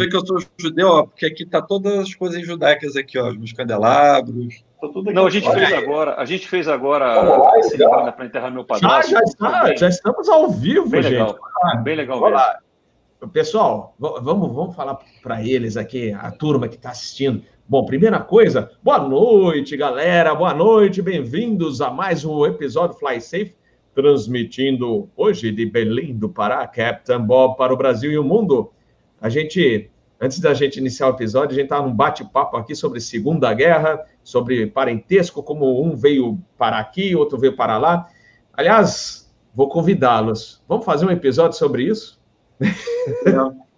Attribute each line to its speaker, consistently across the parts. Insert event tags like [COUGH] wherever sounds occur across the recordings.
Speaker 1: vê que eu sou judeu, ó, porque aqui tá todas as coisas judaicas aqui, ó, os candelabros. Tá
Speaker 2: Não, a gente fez agora, a gente fez agora a cerimônia para enterrar meu padrasto.
Speaker 3: Já, já, está, já estamos ao vivo,
Speaker 2: bem
Speaker 3: gente.
Speaker 2: Legal, bem legal
Speaker 3: Vamos
Speaker 2: mesmo.
Speaker 3: lá. Pessoal, vamos, vamos falar para eles aqui, a turma que está assistindo. Bom, primeira coisa, boa noite, galera. Boa noite, bem-vindos a mais um episódio Fly Safe, transmitindo hoje de Belém do Pará, Captain Bob para o Brasil e o mundo. A gente, antes da gente iniciar o episódio, a gente estava num bate-papo aqui sobre Segunda Guerra, sobre parentesco, como um veio para aqui, outro veio para lá. Aliás, vou convidá-los. Vamos fazer um episódio sobre isso? [LAUGHS]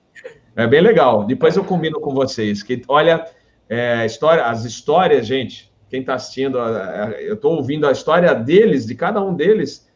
Speaker 3: É bem legal. Depois eu combino com vocês. Que olha, é, história, as histórias, gente. Quem está assistindo, eu estou ouvindo a história deles, de cada um deles,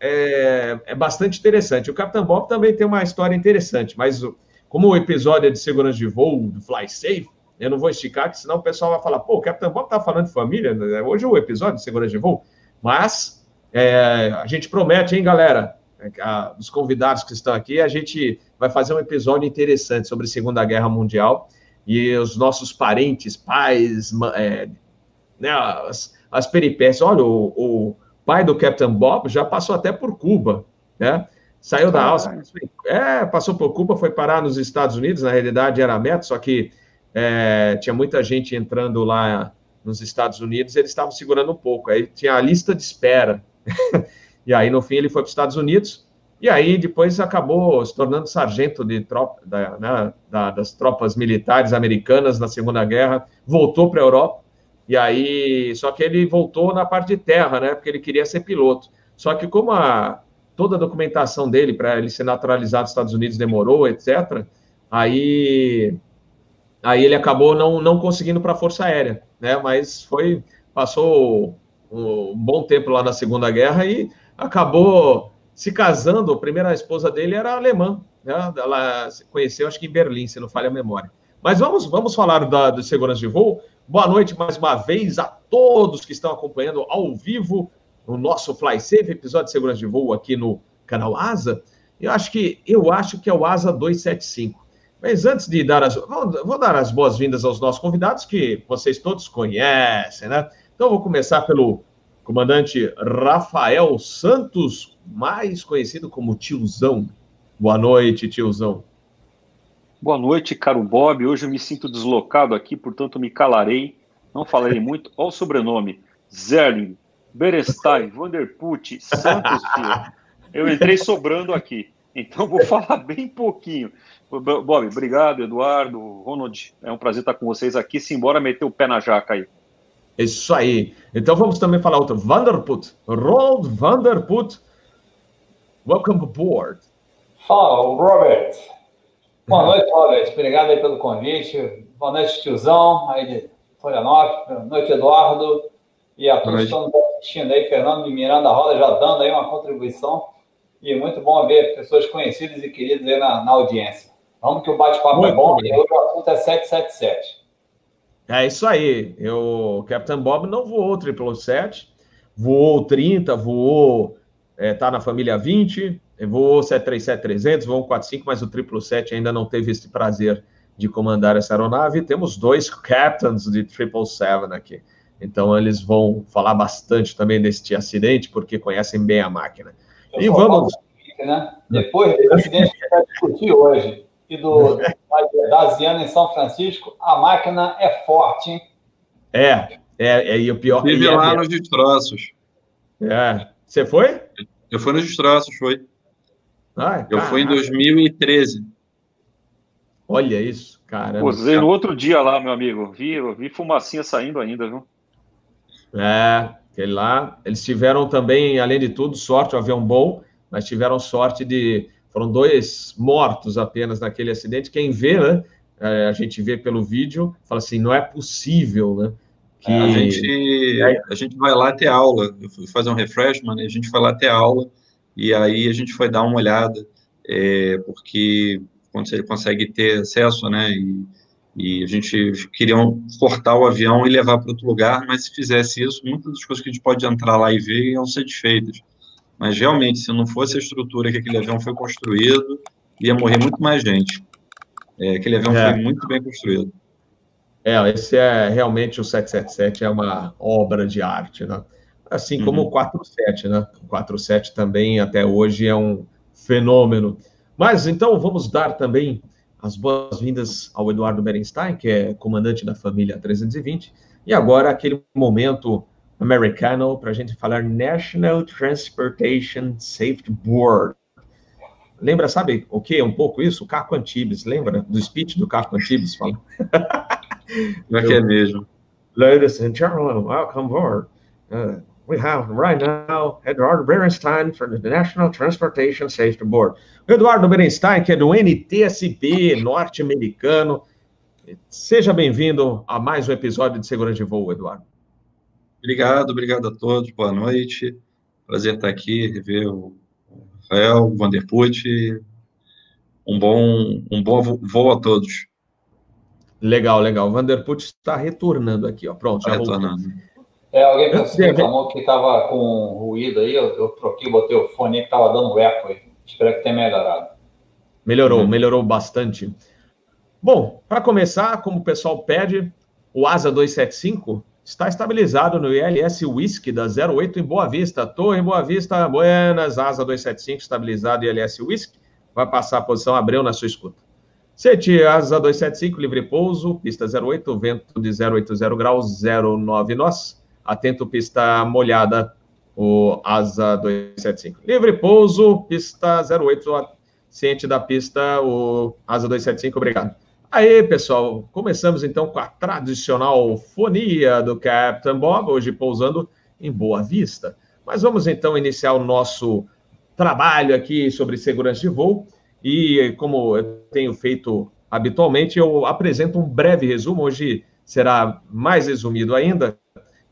Speaker 3: é, é bastante interessante. O Capitão Bob também tem uma história interessante, mas o- como o episódio é de segurança de voo, do Fly Safe, eu não vou esticar, que senão o pessoal vai falar, pô, o Capitão Bob tá falando de família, né? hoje é o episódio de segurança de voo, mas é, a gente promete, hein, galera, a- dos convidados que estão aqui, a gente vai fazer um episódio interessante sobre a Segunda Guerra Mundial e os nossos parentes, pais, é, né, as, as peripécias. Olha, o, o pai do Captain Bob já passou até por Cuba, né? Saiu da Áustria, é, passou por Cuba, foi parar nos Estados Unidos, na realidade era meta, só que é, tinha muita gente entrando lá nos Estados Unidos, eles estavam segurando um pouco, aí tinha a lista de espera. [LAUGHS] e aí, no fim, ele foi para os Estados Unidos, e aí depois acabou se tornando sargento de tropa, da, né, da- das tropas militares americanas na Segunda Guerra, voltou para a Europa, e aí, só que ele voltou na parte de terra, né, porque ele queria ser piloto. Só que como a, toda a documentação dele para ele ser naturalizado nos Estados Unidos demorou, etc., aí, aí ele acabou não, não conseguindo para a Força Aérea, né, mas foi, passou um bom tempo lá na Segunda Guerra e acabou se casando. A primeira esposa dele era alemã, né? Ela se conheceu, acho que em Berlim, se não falha a memória. Mas vamos, vamos falar da, do segurança de voo. Boa noite mais uma vez a todos que estão acompanhando ao vivo o nosso Fly Safe, episódio de segurança de voo aqui no canal Asa. Eu acho que eu acho que é o Asa 275. Mas antes de dar as vou dar as boas-vindas aos nossos convidados que vocês todos conhecem, né? Então vou começar pelo comandante Rafael Santos, mais conhecido como Tiozão. Boa noite, Tiozão.
Speaker 2: Boa noite, caro Bob. Hoje eu me sinto deslocado aqui, portanto me calarei. Não falarei muito. Olha o sobrenome: Zerling, Berestein, Vanderput, Santos Filho. Eu entrei sobrando aqui, então vou falar bem pouquinho. Bob, obrigado, Eduardo, Ronald. É um prazer estar com vocês aqui. Simbora meter o pé na jaca aí.
Speaker 3: Isso aí. Então vamos também falar outro. Vanderput. Roald Vanderput. Welcome aboard.
Speaker 4: Fala, Robert. Boa noite, Robert. Obrigado aí pelo convite. Boa noite, tiozão, aí de Florianópolis. Boa noite, Eduardo. E a todos que estão nos assistindo aí, Fernando e Miranda Roda, já dando aí uma contribuição. E muito bom ver pessoas conhecidas e queridas aí na, na audiência. Vamos que o bate-papo é bom e hoje o assunto é 777.
Speaker 3: É isso aí. Eu, o Captain Bob não voou o 777, voou 30, voou, é, tá na família 20, voou 737-300, voou 45, mas o 777 ainda não teve esse prazer de comandar essa aeronave. Temos dois captains de 777 aqui. Então eles vão falar bastante também deste acidente, porque conhecem bem a máquina.
Speaker 4: Eu
Speaker 3: e vamos.
Speaker 4: Seguinte, né? Depois desse acidente que a gente vai discutir hoje, e do, da Asiana em São Francisco, a máquina é forte, hein?
Speaker 3: É, é, é e o pior
Speaker 1: Estive
Speaker 3: é,
Speaker 1: lá nos destroços.
Speaker 3: É. Você foi?
Speaker 1: Eu fui nos destroços, foi.
Speaker 3: Ai,
Speaker 1: eu fui em 2013.
Speaker 3: Olha isso, caramba.
Speaker 2: Posei no outro dia lá, meu amigo. Vi, vi fumacinha saindo ainda, viu?
Speaker 3: É, aquele lá. Eles tiveram também, além de tudo, sorte, um avião bom, mas tiveram sorte de. Foram dois mortos apenas naquele acidente. Quem vê, né? A gente vê pelo vídeo, fala assim: não é possível, né?
Speaker 1: Que... A, gente, a gente vai lá ter aula. Eu fui fazer um refreshment, a gente foi lá ter aula, e aí a gente foi dar uma olhada, é, porque quando você consegue ter acesso, né? E, e a gente queria cortar o avião e levar para outro lugar, mas se fizesse isso, muitas das coisas que a gente pode entrar lá e ver iam ser desfeitas. Mas realmente, se não fosse a estrutura que aquele avião foi construído, ia morrer muito mais gente. É, aquele avião é. foi muito bem construído.
Speaker 3: É, esse é realmente o 777 é uma obra de arte, né? Assim como uhum. o 47, né? O 47 também até hoje é um fenômeno. Mas então vamos dar também as boas-vindas ao Eduardo Berenstein, que é comandante da família 320, e agora aquele momento americano para a gente falar National Transportation Safety Board. Lembra, sabe o que? Um pouco isso? O Caco Antibes, lembra do speech do Caco Antibes? Fala.
Speaker 1: Não é que é mesmo.
Speaker 3: Ladies and gentlemen, welcome aboard. Uh, we have right now Eduardo Berenstein from the National Transportation Safety Board. Eduardo Berenstein, que é do NTSB norte-americano. Seja bem-vindo a mais um episódio de Segurança de Voo, Eduardo.
Speaker 1: Obrigado, obrigado a todos, boa noite. Prazer estar aqui, rever o Rafael, o Vanderput. Um bom, um bom voo a todos.
Speaker 3: Legal, legal. O Vanderput está retornando aqui, ó. Pronto,
Speaker 1: já tá retornando.
Speaker 4: É, alguém reclamou que estava com ruído aí, eu, eu troquei, botei o fone que estava dando eco aí. Espero que tenha melhorado.
Speaker 3: Melhorou, uhum. melhorou bastante. Bom, para começar, como o pessoal pede, o ASA 275 está estabilizado no ILS Whisky da 08 em Boa Vista. Torre em Boa Vista, Buenas, ASA 275 estabilizado ILS Whisky. Vai passar a posição Abreu na sua escuta. Sete, ASA 275, livre pouso, pista 08, vento de 080 graus, 09 nós. Atento, pista molhada, o ASA 275. Livre pouso, pista 08, ciente da pista, o ASA 275, obrigado. Aí, pessoal, começamos então com a tradicional fonia do Captain Bob, hoje pousando em Boa Vista. Mas vamos então iniciar o nosso trabalho aqui sobre segurança de voo. E como eu tenho feito habitualmente, eu apresento um breve resumo. Hoje será mais resumido ainda,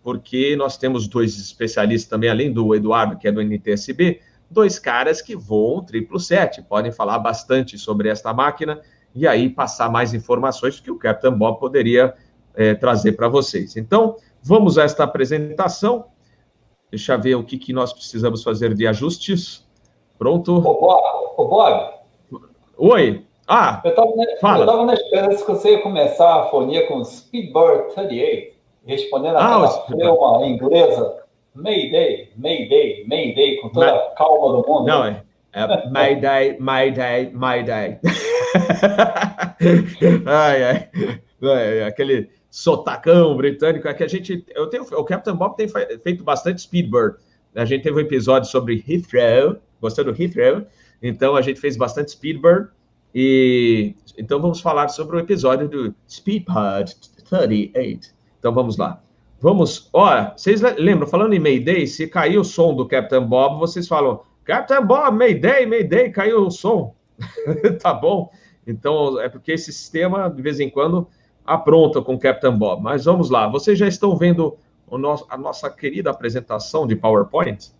Speaker 3: porque nós temos dois especialistas também, além do Eduardo, que é do NTSB, dois caras que voam 777, podem falar bastante sobre esta máquina e aí passar mais informações que o Captain Bob poderia é, trazer para vocês. Então, vamos a esta apresentação. Deixa eu ver o que, que nós precisamos fazer de ajustes. Pronto? Ô,
Speaker 4: Bob. Ô, Bob.
Speaker 3: Oi. Ah,
Speaker 4: eu estava na esperança que você ia começar a fonia com Speedbird 38, respondendo ah, aquela ah, inglesa Mayday, Mayday, Mayday, com toda a calma do mundo.
Speaker 3: Não, é, é Mayday, Mayday, Mayday. [LAUGHS] ai, ai. É, aquele sotacão britânico é que a gente. Eu tenho, o Captain Bob tem feito bastante Speedbird. A gente teve um episódio sobre Heathrow, gostou do Heathrow? Então a gente fez bastante Speedbird. E então vamos falar sobre o episódio do Speedbird 38. Então vamos lá. Vamos, olha, vocês lembram, falando em Mayday, se caiu o som do Captain Bob, vocês falam, Captain Bob, Mayday, Mayday, caiu o som. [LAUGHS] tá bom? Então, é porque esse sistema, de vez em quando, apronta com o Captain Bob. Mas vamos lá, vocês já estão vendo o nosso, a nossa querida apresentação de PowerPoint?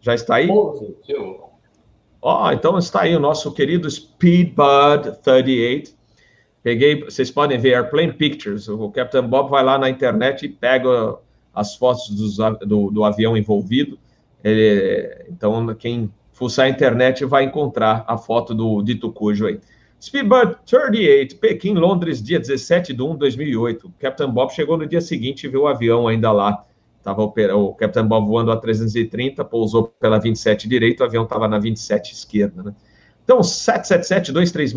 Speaker 3: Já está aí? Ó, oh, então está aí o nosso querido Speedbud 38. Peguei, vocês podem ver Airplane Pictures. O Captain Bob vai lá na internet e pega as fotos do, do avião envolvido. Ele, então, quem fuçar a internet vai encontrar a foto do dito cujo aí. Speedbird 38, Pequim, Londres, dia 17 de 1 de 2008. Captain Bob chegou no dia seguinte e viu o avião ainda lá. Tava o Captain Bob voando a 330, pousou pela 27 direita, o avião estava na 27 esquerda, né? Então, 777-236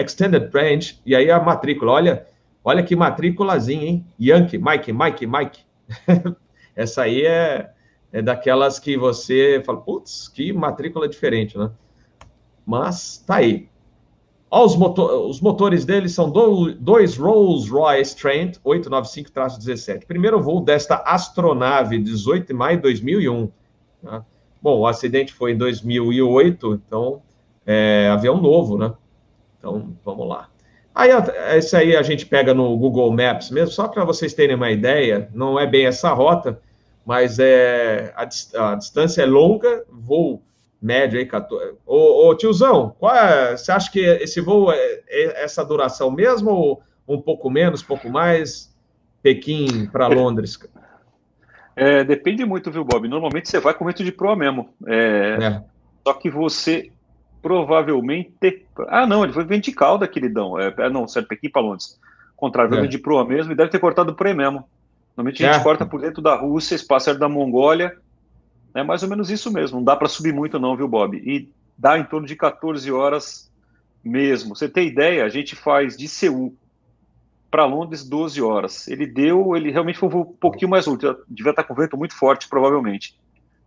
Speaker 3: Extended Range, e aí a matrícula, olha, olha que matrículazinha, hein? Yankee, Mike, Mike, Mike. [LAUGHS] Essa aí é, é daquelas que você fala, putz, que matrícula diferente, né? Mas tá aí. Ó, os, motor, os motores deles são do, dois Rolls-Royce Trent 895-17. Primeiro voo desta astronave, 18 de maio de 2001. Tá? Bom, o acidente foi em 2008, então é avião novo, né? Então, vamos lá. Aí, esse aí a gente pega no Google Maps mesmo, só para vocês terem uma ideia, não é bem essa rota, mas é, a, a distância é longa, voo médio aí, 14. Ô, ô tiozão, qual é, você acha que esse voo é, é essa duração mesmo ou um pouco menos, pouco mais? Pequim para Londres?
Speaker 2: É, depende muito, viu, Bob? Normalmente você vai com vento de proa mesmo. É, é. Só que você provavelmente. Ah, não, ele foi vertical da queridão. É, é, não, certo, Pequim para Londres. Contrário, é. de proa mesmo, e deve ter cortado por aí mesmo. Normalmente a gente é. corta por dentro da Rússia, espaço da Mongólia. É mais ou menos isso mesmo. Não dá para subir muito, não, viu, Bob? E dá em torno de 14 horas mesmo. Você tem ideia? A gente faz de Seul para Londres 12 horas. Ele deu, ele realmente foi um pouquinho mais útil. Devia estar com vento muito forte, provavelmente.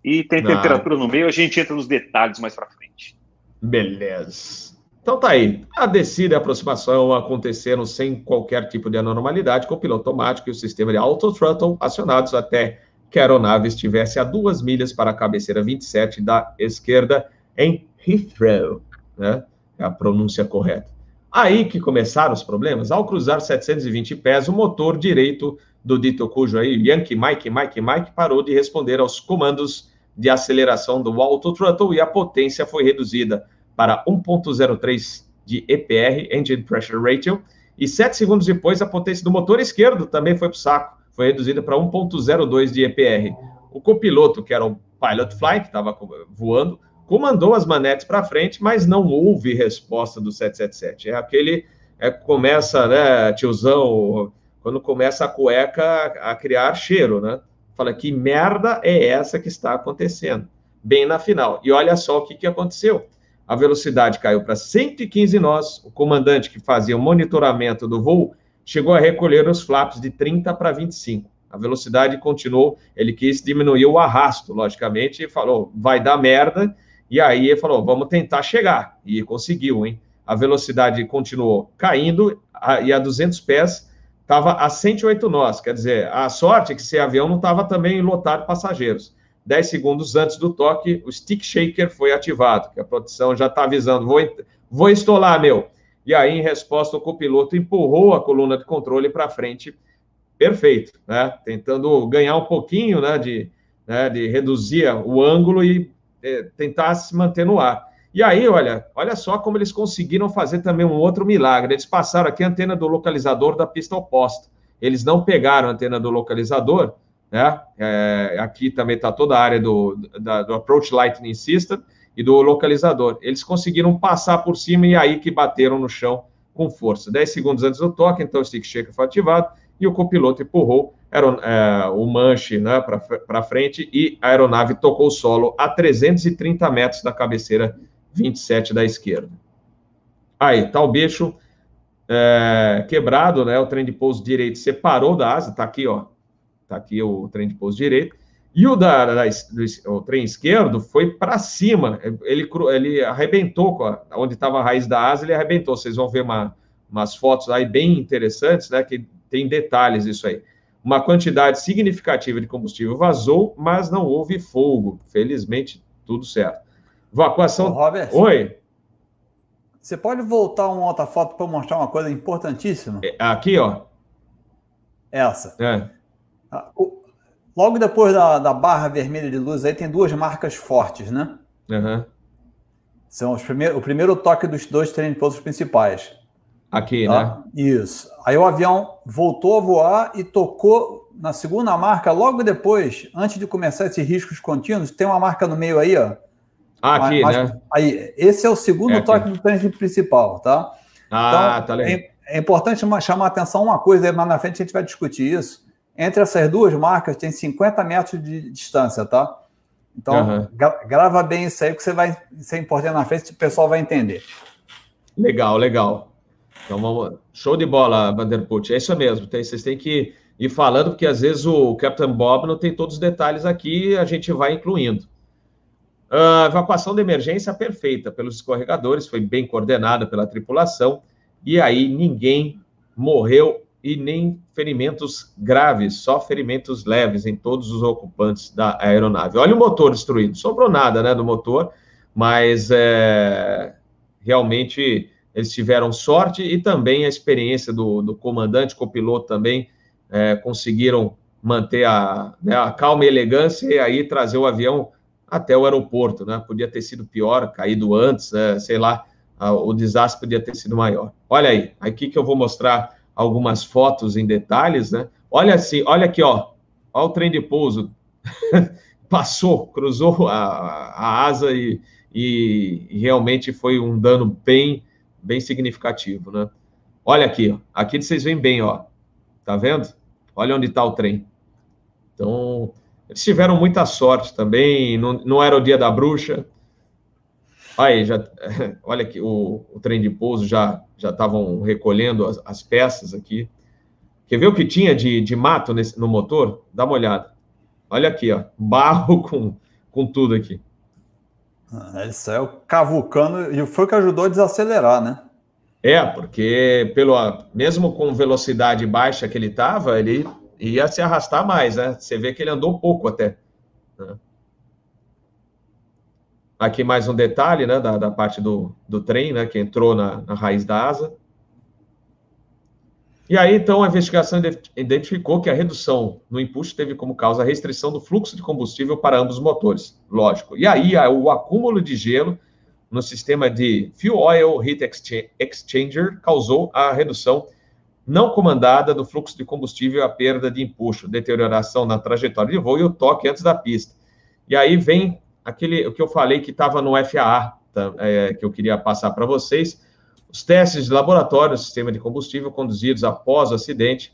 Speaker 2: E tem temperatura no meio, a gente entra nos detalhes mais para frente.
Speaker 3: Beleza. Então tá aí. A descida e a aproximação aconteceram sem qualquer tipo de anormalidade, com o piloto automático e o sistema de auto-throttle acionados até que a aeronave estivesse a duas milhas para a cabeceira 27 da esquerda em Heathrow, né? É a pronúncia correta. Aí que começaram os problemas. Ao cruzar 720 pés, o motor direito do dito cujo aí, Yankee Mike, Mike, Mike, parou de responder aos comandos de aceleração do auto throttle e a potência foi reduzida para 1.03 de EPR, Engine Pressure Ratio, e sete segundos depois a potência do motor esquerdo também foi para o saco, foi reduzida para 1.02 de EPR. O copiloto, que era o Pilot Fly, que estava voando, comandou as manetes para frente, mas não houve resposta do 777. É aquele é, começa, né, tiozão, quando começa a cueca a criar cheiro, né? Fala que merda é essa que está acontecendo, bem na final. E olha só o que, que aconteceu. A velocidade caiu para 115 nós. O comandante que fazia o monitoramento do voo chegou a recolher os flaps de 30 para 25. A velocidade continuou, ele quis diminuir o arrasto, logicamente, e falou: vai dar merda. E aí ele falou: vamos tentar chegar. E conseguiu, hein? A velocidade continuou caindo e a 200 pés estava a 108 nós. Quer dizer, a sorte é que esse avião não estava também lotado de passageiros. 10 segundos antes do toque, o stick shaker foi ativado, que a produção já está avisando, vou, vou estolar, meu. E aí, em resposta, o copiloto empurrou a coluna de controle para frente, perfeito, né? Tentando ganhar um pouquinho, né, de, né, de reduzir o ângulo e é, tentar se manter no ar. E aí, olha, olha só como eles conseguiram fazer também um outro milagre. Eles passaram aqui a antena do localizador da pista oposta. Eles não pegaram a antena do localizador, né? É, aqui também está toda a área do, da, do Approach Lightning System e do localizador. Eles conseguiram passar por cima e aí que bateram no chão com força. 10 segundos antes do toque, então o stick shaker foi ativado e o copiloto empurrou é, o manche né, para frente e a aeronave tocou o solo a 330 metros da cabeceira 27 da esquerda. Aí, tá o bicho é, quebrado, né? O trem de pouso direito separou da asa, tá aqui, ó. Tá aqui o trem de pouso direito. E o da, da do, o trem esquerdo foi para cima. Ele, ele arrebentou, a, onde estava a raiz da asa, ele arrebentou. Vocês vão ver uma, umas fotos aí bem interessantes, né? Que tem detalhes isso aí. Uma quantidade significativa de combustível vazou, mas não houve fogo. Felizmente, tudo certo. Evacuação. Ô,
Speaker 5: Robert, Oi. Você pode voltar uma outra foto para mostrar uma coisa importantíssima?
Speaker 3: É, aqui, ó.
Speaker 5: Essa. É. Ah, logo depois da, da barra vermelha de luz aí tem duas marcas fortes, né? Uhum. São os primeiros, o primeiro toque dos dois trem-pousos principais.
Speaker 3: Aqui, tá?
Speaker 5: né? Isso. Aí o avião voltou a voar e tocou na segunda marca, logo depois, antes de começar esses riscos contínuos, tem uma marca no meio aí, ó.
Speaker 3: Ah, aqui, mas, né?
Speaker 5: Aí, esse é o segundo é toque do trânsito principal, tá?
Speaker 3: Ah, então, tá legal.
Speaker 5: É, é importante chamar a atenção uma coisa, mas na frente a gente vai discutir isso. Entre essas duas marcas tem 50 metros de distância, tá? Então, uhum. gra grava bem isso aí, que você vai ser importante na frente, o pessoal vai entender.
Speaker 3: Legal, legal. Então, vamos... show de bola, Vanderput. É isso mesmo. Tem, vocês têm que ir falando, porque às vezes o Captain Bob não tem todos os detalhes aqui, a gente vai incluindo. A evacuação de emergência perfeita pelos escorregadores, foi bem coordenada pela tripulação, e aí ninguém morreu e nem ferimentos graves, só ferimentos leves em todos os ocupantes da aeronave. Olha o motor destruído, sobrou nada né, do motor, mas é, realmente eles tiveram sorte e também a experiência do, do comandante, copiloto também, é, conseguiram manter a, né, a calma e elegância e aí trazer o avião até o aeroporto, né? Podia ter sido pior, caído antes, né? sei lá, o desastre podia ter sido maior. Olha aí, aqui que eu vou mostrar algumas fotos em detalhes, né? Olha assim, olha aqui, ó, olha o trem de pouso, [LAUGHS] passou, cruzou a, a asa e, e, realmente foi um dano bem, bem significativo, né? Olha aqui, ó. aqui vocês veem bem, ó. Tá vendo? Olha onde está o trem. Então, eles tiveram muita sorte também. Não, não era o dia da bruxa. Aí, já, [LAUGHS] olha aqui, o, o trem de pouso já já estavam recolhendo as, as, peças aqui. Quer ver o que tinha de, de mato nesse, no motor? Dá uma olhada. Olha aqui, ó, [LAUGHS] barro com, com tudo aqui.
Speaker 5: Ah, ele saiu cavucando e foi o que ajudou a desacelerar, né?
Speaker 3: É, porque pelo, mesmo com velocidade baixa que ele estava, ele ia se arrastar mais, né? Você vê que ele andou pouco até. Né? Aqui mais um detalhe, né, da, da parte do, do trem, né, que entrou na, na raiz da asa. E aí, então, a investigação identificou que a redução no impulso teve como causa a restrição do fluxo de combustível para ambos os motores, lógico. E aí, o acúmulo de gelo no sistema de Fuel Oil Heat Exchanger causou a redução não comandada do fluxo de combustível a perda de impulso, deterioração na trajetória de voo e o toque antes da pista. E aí vem aquele o que eu falei que estava no FAA, tá, é, que eu queria passar para vocês. Os testes de laboratório do sistema de combustível conduzidos após o acidente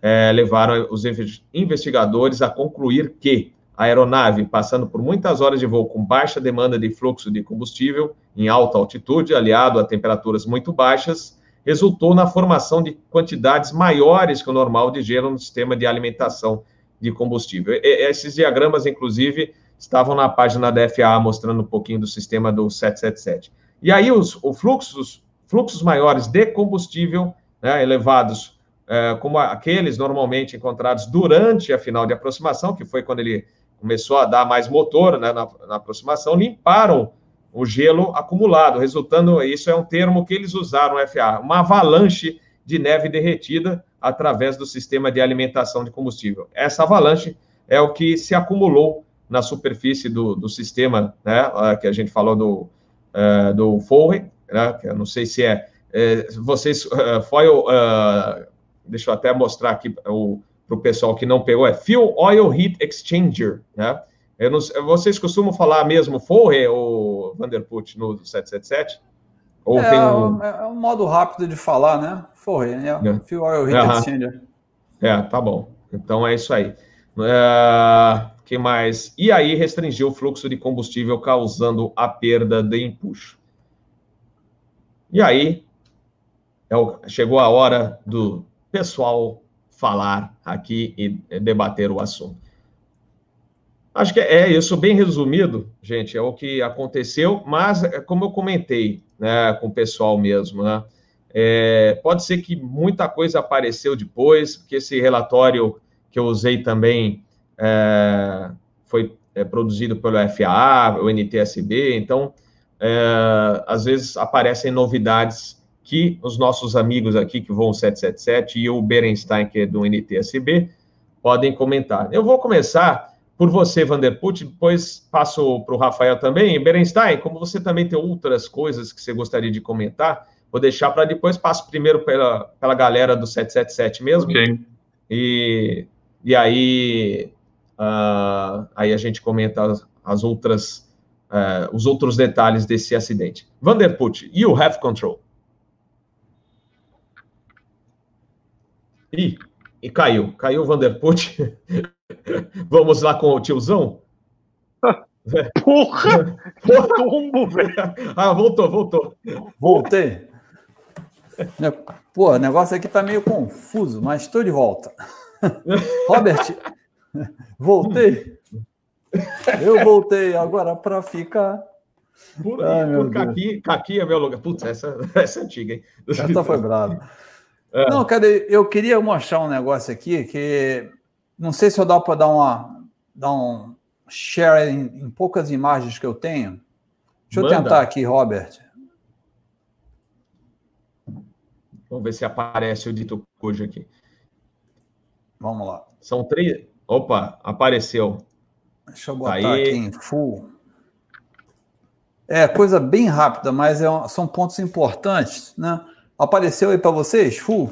Speaker 3: é, levaram os investigadores a concluir que a aeronave, passando por muitas horas de voo com baixa demanda de fluxo de combustível em alta altitude, aliado a temperaturas muito baixas, resultou na formação de quantidades maiores que o normal de gelo no sistema de alimentação de combustível. E, esses diagramas, inclusive, estavam na página da FAA mostrando um pouquinho do sistema do 777. E aí os, os fluxos, fluxos maiores de combustível, né, elevados, é, como aqueles normalmente encontrados durante a final de aproximação, que foi quando ele começou a dar mais motor né, na, na aproximação, limparam o gelo acumulado, resultando, isso é um termo que eles usaram no FAA, uma avalanche de neve derretida através do sistema de alimentação de combustível. Essa avalanche é o que se acumulou na superfície do, do sistema, né, que a gente falou do, uh, do Forre, né, que eu não sei se é, é vocês, uh, foil, uh, deixa eu até mostrar aqui para o pessoal que não pegou, é Fuel Oil Heat Exchanger, né, não, vocês costumam falar mesmo Forre ou Vanderput no 777?
Speaker 5: Ou é, tem um... é um modo rápido de falar, né? Forre, né? É. Fuel Oil Heat Exchanger.
Speaker 3: É, tá bom. Então é isso aí. Uh, que mais? E aí restringiu o fluxo de combustível, causando a perda de empuxo. E aí é chegou a hora do pessoal falar aqui e debater o assunto. Acho que é isso, bem resumido, gente, é o que aconteceu, mas é como eu comentei né, com o pessoal mesmo, né? É, pode ser que muita coisa apareceu depois, porque esse relatório que eu usei também é, foi é, produzido pelo FAA, o NTSB, então, é, às vezes aparecem novidades que os nossos amigos aqui que vão 777 e o Berenstein, que é do NTSB, podem comentar. Eu vou começar por você, Vanderput, depois passo para o Rafael também. Berenstein, como você também tem outras coisas que você gostaria de comentar, vou deixar para depois, passo primeiro pela, pela galera do 777 mesmo. Ok. E, e aí Uh, aí a gente comenta as, as outras, uh, os outros detalhes desse acidente. Vanderput, you have control. Ih, e caiu. Caiu o Vanderput. [LAUGHS] Vamos lá com o tiozão? [LAUGHS]
Speaker 5: Porra! Tombo, velho! [LAUGHS]
Speaker 3: Ah, voltou, voltou.
Speaker 5: Voltei. Pô, o negócio aqui tá meio confuso, mas estou de volta. Robert, [LAUGHS] Voltei. Eu voltei agora para ficar.
Speaker 3: Por, Ai, por caqui, caqui é meu lugar. Putz, essa, [LAUGHS] essa é antiga, hein?
Speaker 5: Essa foi brava. É. Não, cara, eu queria mostrar um negócio aqui que não sei se eu dá para dar uma dar um share em, em, poucas imagens que eu tenho. Deixa Manda. eu tentar aqui, Robert.
Speaker 3: Vamos ver se aparece o dito cujo aqui.
Speaker 5: Vamos lá.
Speaker 3: São três, Opa, apareceu.
Speaker 5: Deixa eu botar Aí. aqui em full. É, coisa bem rápida, mas é, são pontos importantes, né? Apareceu aí para vocês, full?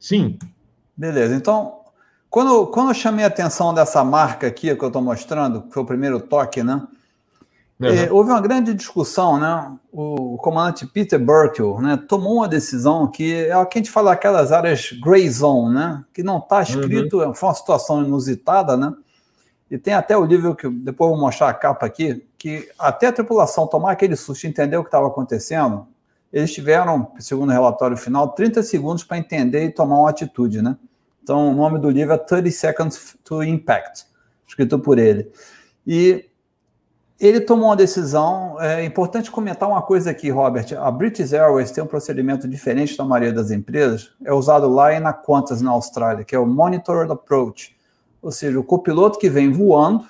Speaker 3: Sim.
Speaker 5: Beleza, então, quando, quando eu chamei a atenção dessa marca aqui que eu estou mostrando, que foi o primeiro toque, né? Uhum. É, houve uma grande discussão, né? O, comandante Peter Burkill né, tomou uma decisão que é o que a gente fala aquelas áreas gray zone, né? Que não está escrito, uhum. foi uma situação inusitada, né? E tem até o livro que depois eu vou mostrar a capa aqui, que até a tripulação tomar aquele susto e entender o que estava acontecendo, eles tiveram, segundo o relatório final, 30 segundos para entender e tomar uma atitude, né? Então, o nome do livro é 30 Seconds to Impact, escrito por ele. E ele tomou uma decisão. É importante comentar uma coisa aqui, Robert. A British Airways tem um procedimento diferente da maioria das empresas. É usado lá e na Qantas, na Austrália, que é o Monitored Approach. Ou seja, o copiloto que vem voando,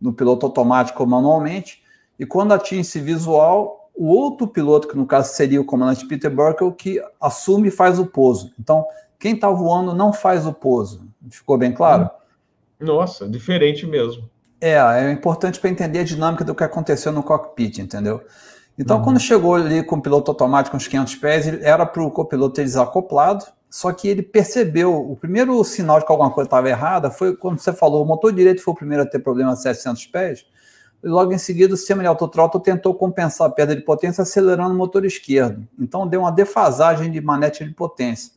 Speaker 5: no piloto automático ou manualmente, e quando atinge esse visual, o outro piloto, que no caso seria o comandante Peter Burkle, que assume e faz o pouso. Então, quem está voando não faz o pouso. Ficou bem claro?
Speaker 3: Nossa, diferente mesmo.
Speaker 5: É, é importante para entender a dinâmica do que aconteceu no cockpit, entendeu? Então, uhum. quando chegou ali com o piloto automático uns 500 pés, era para o copiloto ter desacoplado, só que ele percebeu, o primeiro sinal de que alguma coisa estava errada foi quando você falou, o motor direito foi o primeiro a ter problema a 700 pés, e logo em seguida o sistema de autotrottle tentou compensar a perda de potência acelerando o motor esquerdo. Então deu uma defasagem de manete de potência.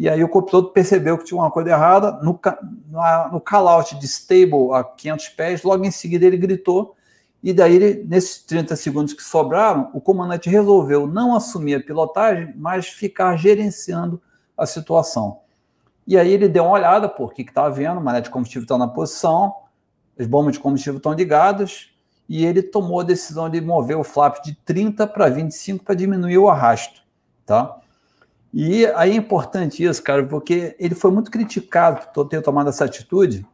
Speaker 5: E aí o copiloto percebeu que tinha uma coisa errada. No, no call-out de stable a 500 pés, logo em seguida ele gritou. E daí, ele, nesses 30 segundos que sobraram, o comandante resolveu não assumir a pilotagem, mas ficar gerenciando a situação. E aí ele deu uma olhada, por que está vendo, o manete de combustível está na posição, as bombas de combustível estão ligadas, e ele tomou a decisão de mover o flap de 30 para 25 para diminuir o arrasto. Tá? E aí é importante isso, cara, porque ele foi muito criticado por ter tomado essa atitude,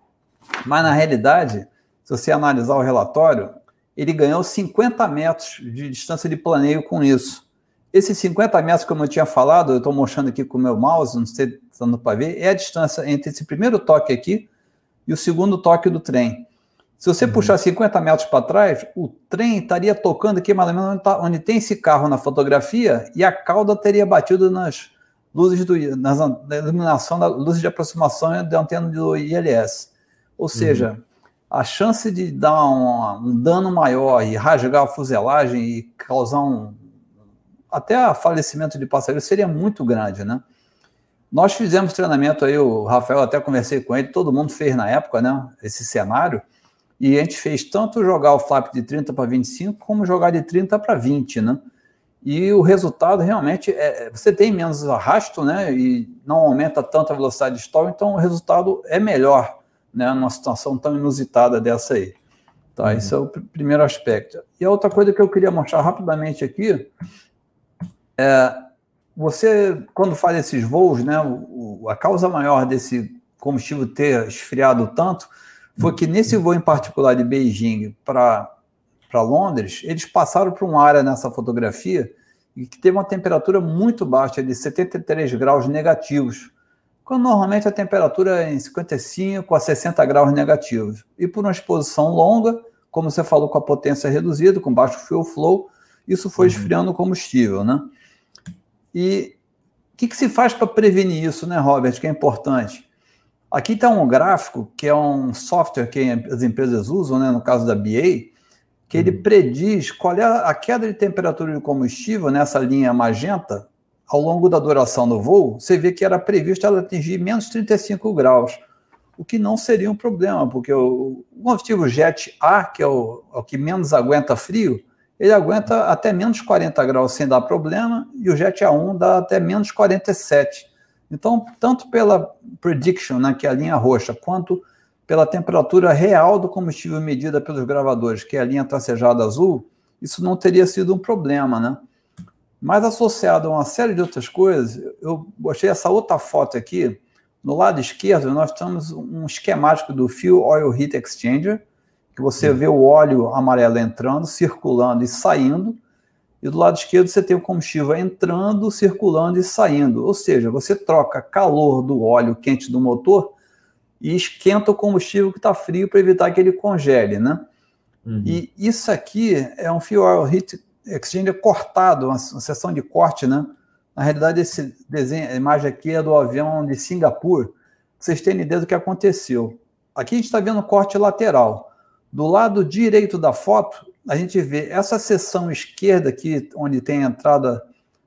Speaker 5: mas na realidade, se você analisar o relatório, ele ganhou 50 metros de distância de planeio com isso. Esses 50 metros, como eu tinha falado, eu estou mostrando aqui com o meu mouse, não sei se está dando para ver, é a distância entre esse primeiro toque aqui e o segundo toque do trem. Se você uhum. puxar 50 metros para trás, o trem estaria tocando aqui mais ou menos onde, tá, onde, tem esse carro na fotografia e a cauda teria batido nas luzes do nas, na iluminação da luz de aproximação da antena do ILS. Ou seja, uhum. a chance de dar um, um, dano maior e rasgar a fuselagem e causar um até falecimento de passageiros seria muito grande, né? Nós fizemos treinamento aí, o Rafael até conversei com ele, todo mundo fez na época, né? Esse cenário. E a gente fez tanto jogar o flap de 30 para 25, como jogar de 30 para 20, né? E o resultado realmente é. Você tem menos arrasto, né? E não aumenta tanto a velocidade de stall, então o resultado é melhor, né? Numa situação tão inusitada dessa aí. Tá? Uhum. Esse é o primeiro aspecto. E a outra coisa que eu queria mostrar rapidamente aqui é. Você, quando faz esses voos, né? O, a causa maior desse combustível ter esfriado tanto foi que nesse voo em particular de Beijing para Londres, eles passaram por uma área nessa fotografia e que teve uma temperatura muito baixa, de 73 graus negativos, quando normalmente a temperatura é em 55 a 60 graus negativos. E por uma exposição longa, como você falou, com a potência reduzida, com baixo fuel flow, isso foi uhum. esfriando o combustível, né? E o que, que se faz para prevenir isso, né, Robert, que é importante? Aqui está um gráfico, que é um software que as empresas usam, né, no caso da BA, que ele uhum. prediz qual é a queda de temperatura de combustível nessa linha magenta ao longo da duração do voo. Você vê que era previsto ela atingir menos 35 graus, o que não seria um problema, porque o, combustível Jet A, que é o, é o que menos aguenta frio, ele aguenta até menos 40 graus sem dar problema, e o Jet A1 dá até menos 47 então, tanto pela prediction, né, que é a linha roxa, quanto pela temperatura real do combustível medida pelos gravadores, que é a linha tracejada azul, isso não teria sido um problema, né? Mas associado a uma série de outras coisas, eu gostei essa outra foto aqui. No lado esquerdo, nós temos um esquemático do Fuel Oil Heat Exchanger, que você vê o óleo amarelo entrando, circulando e saindo, e do lado esquerdo você tem o combustível entrando, circulando e saindo. Ou seja, você troca calor do óleo quente do motor e esquenta o combustível que está frio para evitar que ele congele, né? Uhum. E isso aqui é um fuel heat exchanger cortado, uma, uma seção de corte, né? Na realidade, esse desenho, a imagem aqui é do avião de Singapura. Vocês terem ideia do que aconteceu. Aqui a gente está vendo corte lateral. Do lado direito da foto a gente vê essa seção esquerda aqui, onde tem a entrada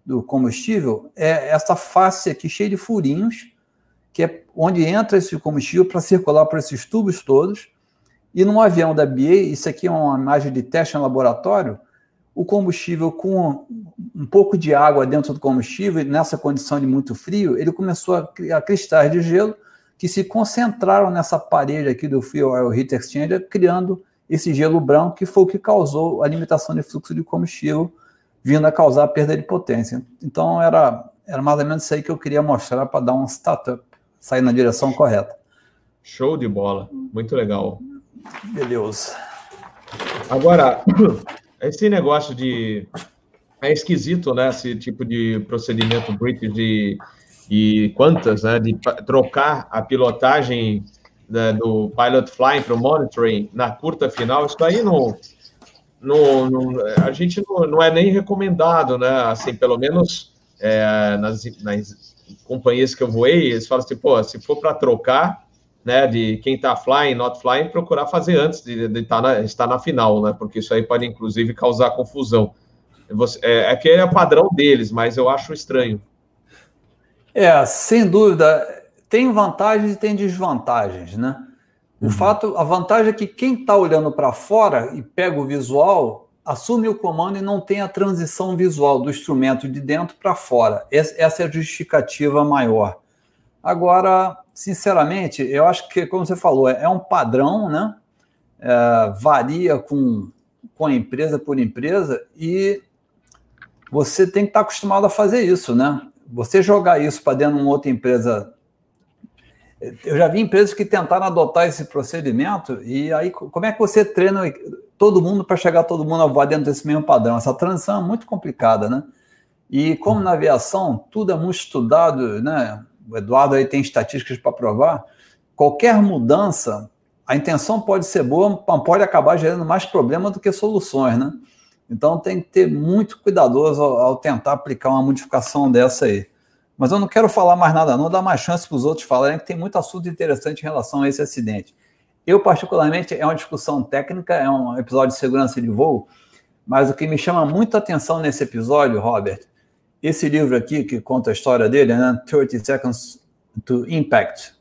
Speaker 5: do combustível, é essa face aqui cheia de furinhos, que é onde entra esse combustível para circular por esses tubos todos. E num avião da BA, isso aqui é uma imagem de teste em laboratório, o combustível com um pouco de água dentro do combustível, nessa condição de muito frio, ele começou a criar cristais de gelo que se concentraram nessa parede aqui do Fuel Oil Heat Exchanger, criando esse gelo branco, que foi o que causou a limitação de fluxo de combustível, vindo a causar a perda de potência. Então, era, era mais ou menos isso aí que eu queria mostrar para dar um startup, sair na direção correta.
Speaker 3: Show de bola, muito legal.
Speaker 5: Beleza.
Speaker 3: Agora, [COUGHS] esse negócio de. É esquisito, né? Esse tipo de procedimento British de, e quantas, né? De trocar a pilotagem né, do pilot flying para o monitoring na curta final. Isso aí não. não, não a gente não, não, é nem recomendado, né? Assim, pelo menos é, nas, nas companhias que eu voei, eles falam assim, pô, se for para trocar, né, de quem está flying, not flying, procurar fazer antes de, de tá na, estar na final, né, porque isso aí pode, inclusive, causar confusão. Você, é, é que é padrão deles, mas eu acho estranho.
Speaker 5: É, sem dúvida, tem vantagens e tem desvantagens, né? O uhum. fato, a vantagem é que quem está olhando para fora e pega o visual, assume o comando e não tem a transição visual do instrumento de dentro para fora. Essa é a justificativa maior. Agora, sinceramente, eu acho que, como você falou, é, é um padrão, né? É, varia com, com a empresa por empresa e você tem que estar acostumado a fazer isso, né? Você jogar isso para dentro de uma outra empresa. Eu já vi empresas que tentaram adotar esse procedimento e aí como é que você treina todo mundo para chegar todo mundo a voar dentro desse mesmo padrão? Essa transição é muito complicada, né? E como na aviação tudo é muito estudado, né? o Eduardo aí tem estatísticas para provar, qualquer mudança, a intenção pode ser boa, mas pode acabar gerando mais problema do que soluções, né? Então tem que ter muito cuidadoso ao, ao tentar aplicar uma modificação dessa aí. Mas eu não quero falar mais nada, não, dar mais chance para os outros falarem, que tem muito assunto interessante em relação a esse acidente. Eu, particularmente, é uma discussão técnica, é um episódio de segurança de voo, mas o que me chama muito atenção nesse episódio, Robert, esse livro aqui, que conta a história dele, né? 30 Seconds to Impact.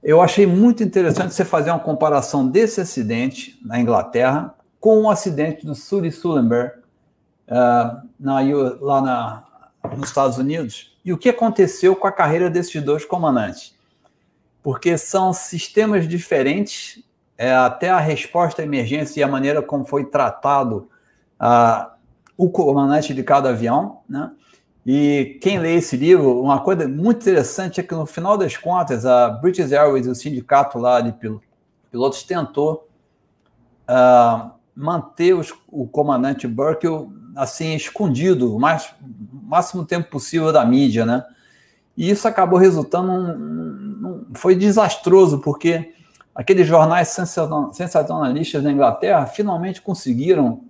Speaker 5: Eu achei muito interessante você fazer uma comparação desse acidente na Inglaterra com o acidente do Sully Sullenberg uh, na, lá na, nos Estados Unidos e o que aconteceu com a carreira desses dois comandantes. Porque são sistemas diferentes, é, até a resposta à emergência e a maneira como foi tratado o comandante de cada avião, né? E quem lê esse livro, uma coisa muito interessante é que no final das contas, a British Airways, o sindicato lá de pilotos, tentou uh, manter os, o comandante Burke assim escondido o mais, máximo tempo possível da mídia, né? E isso acabou resultando um, foi desastroso porque aqueles jornais sensacionalistas da Inglaterra finalmente conseguiram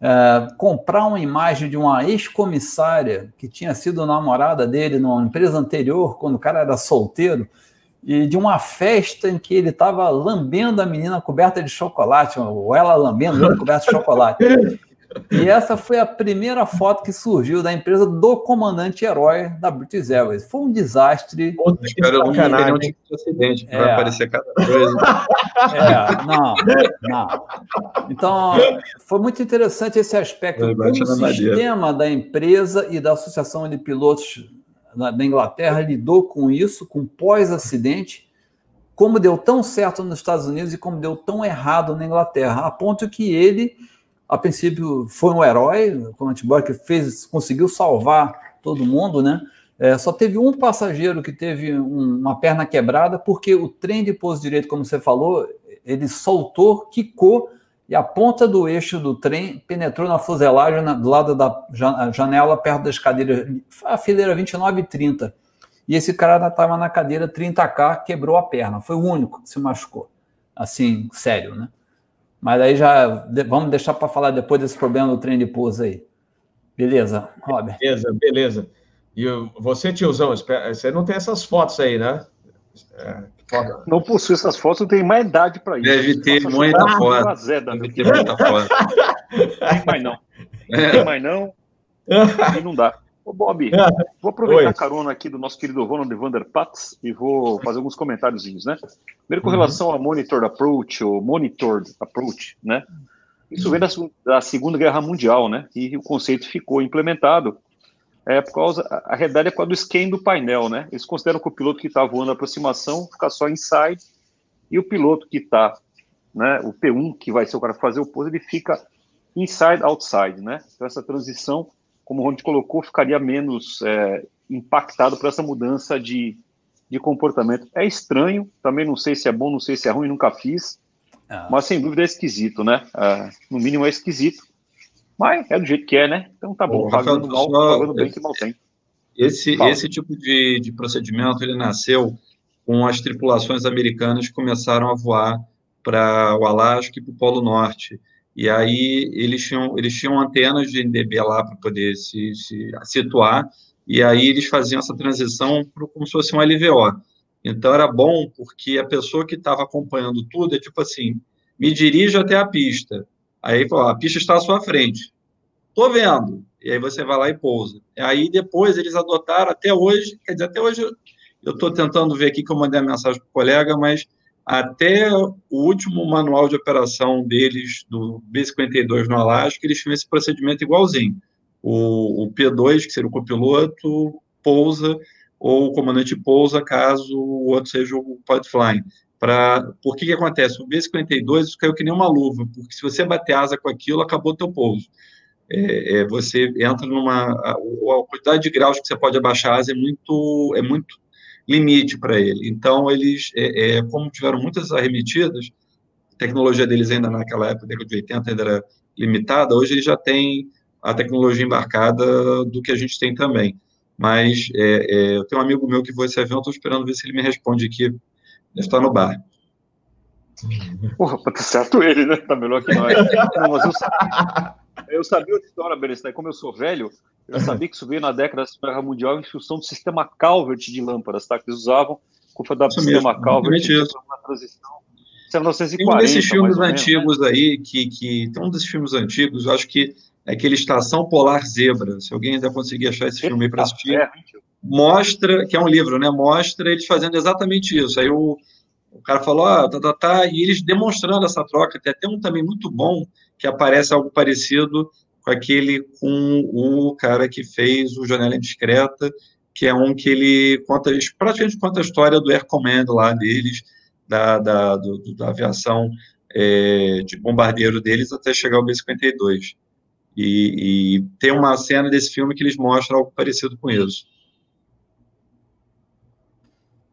Speaker 5: é, comprar uma imagem de uma ex-comissária que tinha sido namorada dele numa empresa anterior, quando o cara era solteiro, e de uma festa em que ele estava lambendo a menina coberta de chocolate, ou ela lambendo coberta de chocolate. [LAUGHS] E essa foi a primeira foto que surgiu da empresa do comandante herói da British Airways. Foi um desastre.
Speaker 1: Outro cara não um tipo de acidente, é. vai aparecer cada coisa.
Speaker 5: É, não, não. Então, foi muito interessante esse aspecto. Como o sistema da empresa e da Associação de Pilotos da Inglaterra lidou com isso, com pós-acidente, como deu tão certo nos Estados Unidos e como deu tão errado na Inglaterra, a ponto que ele a princípio foi um herói, como a que fez, conseguiu salvar todo mundo, né? É, só teve um passageiro que teve um, uma perna quebrada, porque o trem de pouso direito, como você falou, ele soltou, quicou, e a ponta do eixo do trem penetrou na fuselagem na, do lado da janela, perto das cadeiras, a fileira 29 e 30. E esse cara estava na cadeira 30K, quebrou a perna. Foi o único que se machucou. Assim, sério, né? Mas aí já vamos deixar para falar depois desse problema do trem de pouso aí. Beleza, Robert?
Speaker 3: Beleza, beleza. E você, tiozão, você não tem essas fotos aí, né?
Speaker 2: É, não possui essas fotos, não tem mais idade para isso.
Speaker 1: Deve ter Nossa, muita foto. Azeda, Deve ter muita foto.
Speaker 2: Tem mais não. É. Tem mais não. E não dá. Ô, Bob, vou aproveitar Oi. a carona aqui do nosso querido Ronald Vander Patz e vou fazer alguns comentáriozinhos, né? Primeiro com uhum. relação uhum. ao Monitored Approach, ou Monitored Approach, né? Isso vem da, da, Segunda Guerra Mundial, né? E o conceito ficou implementado é, por causa, a realidade é por causa do scan do painel, né? Eles consideram que o piloto que está voando a aproximação fica só inside e o piloto que está, né, o P1, que vai ser o cara fazer o pouso, ele fica inside, outside, né? Então essa transição como o Ronald colocou, ficaria menos é, impactado por essa mudança de, de comportamento. É estranho, também não sei se é bom, não sei se é ruim, nunca fiz, ah. mas sem dúvida é esquisito, né? É, no mínimo é esquisito. Mas é do jeito que é, né? Então tá bom, pagando mal, pagando bem que mal tem.
Speaker 1: Esse, esse tipo de, de procedimento, ele nasceu com as tripulações americanas que começaram a voar para o Alasca e para o Polo Norte. E aí eles tinham, eles tinham antenas de NDB lá para poder se, se, situar, e aí eles faziam essa transição pro, como se fosse um LVO. Então era bom porque a pessoa que estava acompanhando tudo é tipo assim, me dirige até a pista. Aí a pista está à sua frente. Tô vendo. E aí você vai lá e pousa. E aí depois eles adotaram até hoje, quer dizer, até hoje eu estou tentando ver aqui que eu mandei a mensagem para o colega, mas até o último manual de operação deles, do B-52 no Alasca, eles tinham esse procedimento igualzinho. O, o P2, que seria o copiloto, pousa, ou o comandante pousa, caso o outro seja o pod flying. Pra, por que que acontece? O B-52 caiu que nem uma luva, porque se você bater asa com aquilo, acabou teu pouso. É, é, você entra numa... A, a quantidade de graus que você pode abaixar a asa é muito, é muito limite para ele. Então, eles, é, é, como tiveram muitas arremetidas, a tecnologia deles ainda naquela época, década de 80, ainda era limitada, hoje eles já têm a tecnologia embarcada do que a gente tem também. Mas é, é eu tenho um amigo meu que voa esse avião, estou esperando ver se ele me responde aqui. Deve estar no bar.
Speaker 2: Porra, tá certo ele, né? Tá melhor que nós. Não, [LAUGHS] mas eu sabia, eu sabia a história, Berestai, como eu sou velho, eu sabia que isso veio na década da Segunda Guerra Mundial em função do sistema Calvert de lâmpadas, tá? Que eles usavam, culpa da sistema mesmo, Calvert na transição. Isso é 1940. Tem um
Speaker 1: desses filmes antigos menos, aí, que, que tem um desses filmes antigos, eu acho que é aquele Estação Polar Zebra. Se alguém ainda conseguir achar esse filme aí para assistir, é, mostra, que é um livro, né? Mostra eles fazendo exatamente isso. Aí o, o cara falou, ah, tá, tá, tá, e eles demonstrando essa troca. Tem até um também muito bom que aparece algo parecido com aquele com o cara que fez o Janela Indiscreta, que é um que ele conta, praticamente conta a história do Air Command lá deles, da, da, do, da aviação é, de bombardeiro deles até chegar ao B-52. E, e, tem uma cena desse filme que eles mostram algo parecido com isso.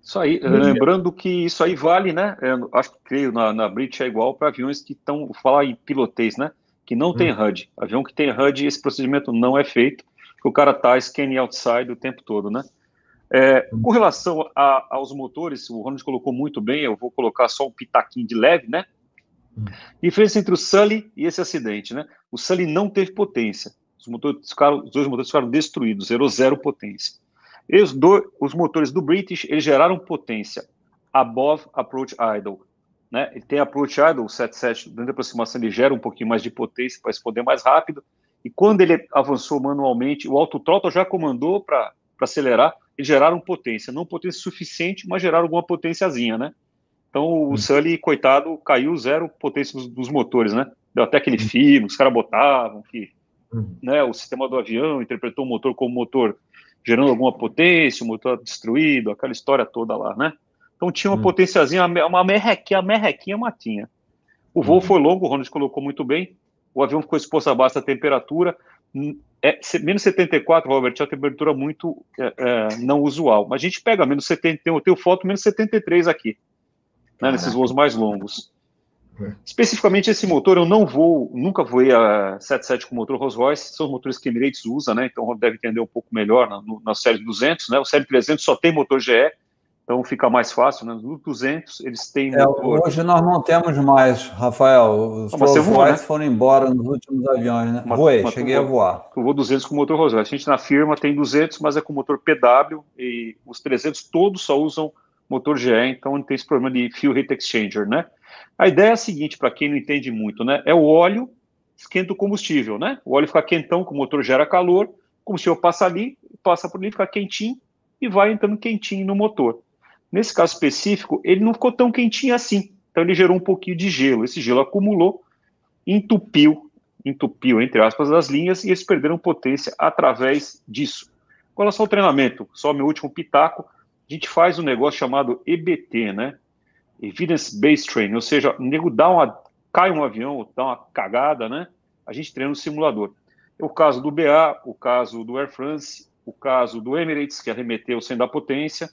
Speaker 2: Isso aí, lembrando que isso aí vale, né? Eu acho que creio na, na British é igual para aviões que estão, falar em pilotês, né? Que não tem. HUD. Avião que tem HUD, esse procedimento não é feito, o cara está scanning outside o tempo todo, né? É, hum. com relação a, aos motores, o Ronald colocou muito bem, eu vou colocar só um pitaquinho de leve, né? Hum. Diferença entre o Sully e esse acidente, né? O Sully não teve potência. Os, motores ficaram, os dois motores ficaram destruídos, zero zero potência. E os, do, os motores do British, eles geraram potência above approach idle. Né? Ele tem approach idle, o 77, dentro da aproximação, ele gera um pouquinho mais de potência para responder mais rápido. E quando ele avançou manualmente, o autothrottle já comandou para acelerar, eles geraram potência. Não potência suficiente, mas geraram alguma potênciazinha, né? Então o hum. Sully, coitado, caiu zero potência dos, dos motores, né? Deu até aquele hum. fio, os caras botavam que hum. né, o sistema do avião interpretou o motor como motor gerando alguma potência, o motor destruído, aquela história toda lá, né? Então tinha uma hum. potenciazinha, uma merrequinha, merrequinha matinha. O voo hum. foi longo, o Ronald colocou muito bem. O avião ficou exposto a baixa temperatura. Hum, é, menos 74, Robert, é uma temperatura muito é, é, não usual. Mas a gente pega menos 70, eu tenho foto menos 73 aqui, né, nesses voos mais longos. É. Especificamente esse motor, eu não vou, nunca voei a 77 com motor Rolls Royce, são os motores que a Emirates usa, né? Então deve entender um pouco melhor na, na série 200, né? O série 300 só tem motor GE, então fica mais fácil, né? No 200 eles têm
Speaker 5: é, Hoje nós não temos mais, Rafael. Os Rolls Royce né? foram embora nos últimos aviões, né? Mas, Voei, mas cheguei a voar.
Speaker 2: Eu vou 200 com motor Rolls Royce. A gente na firma tem 200, mas é com motor PW e os 300 todos só usam motor GE, então tem esse problema de fuel heat exchanger, né? A ideia é a seguinte, para quem não entende muito, né? É o óleo esquenta o combustível, né? O óleo fica quentão, o motor gera calor, o combustível passa ali, passa por ali, fica quentinho e vai entrando quentinho no motor. Nesse caso específico, ele não ficou tão quentinho assim, então ele gerou um pouquinho de gelo. Esse gelo acumulou, entupiu, entupiu, entre aspas, as linhas e eles perderam potência através disso. Com relação ao treinamento, só meu último pitaco, a gente faz um negócio chamado EBT, né? Evidence Based Training, ou seja, o nego dá uma cai um avião, dá uma cagada, né? A gente treina no simulador. O caso do BA, o caso do Air France, o caso do Emirates, que arremeteu sem dar potência,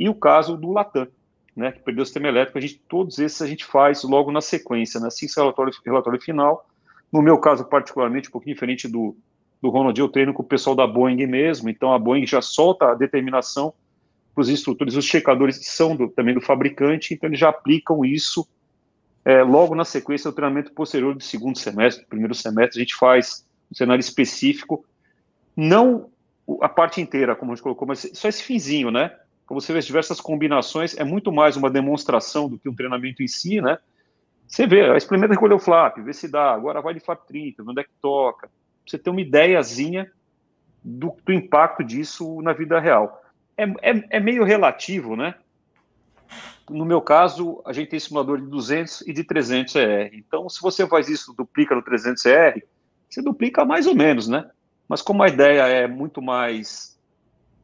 Speaker 2: e o caso do Latam, né, que perdeu o sistema elétrico. A gente, todos esses a gente faz logo na sequência, né? assim que relatório, relatório final. No meu caso, particularmente, um pouquinho diferente do, do Ronald, eu treino com o pessoal da Boeing mesmo, então a Boeing já solta a determinação para os instrutores, os checadores são do, também do fabricante, então eles já aplicam isso é, logo na sequência do treinamento posterior do segundo semestre, do primeiro semestre, a gente faz um cenário específico, não a parte inteira, como a gente colocou, mas só esse finzinho, né? Como você vê as diversas combinações, é muito mais uma demonstração do que um treinamento em si, né? Você vê, experimenta recolher o flap, vê se dá, agora vai de flap 30, onde é que toca. Você ter uma ideiazinha do, do impacto disso na vida real. É, é, é meio relativo, né? no meu caso, a gente tem simulador de 200 e de 300 ER. Então, se você faz isso, duplica no 300 ER, você duplica mais ou menos, né? Mas como a ideia é muito mais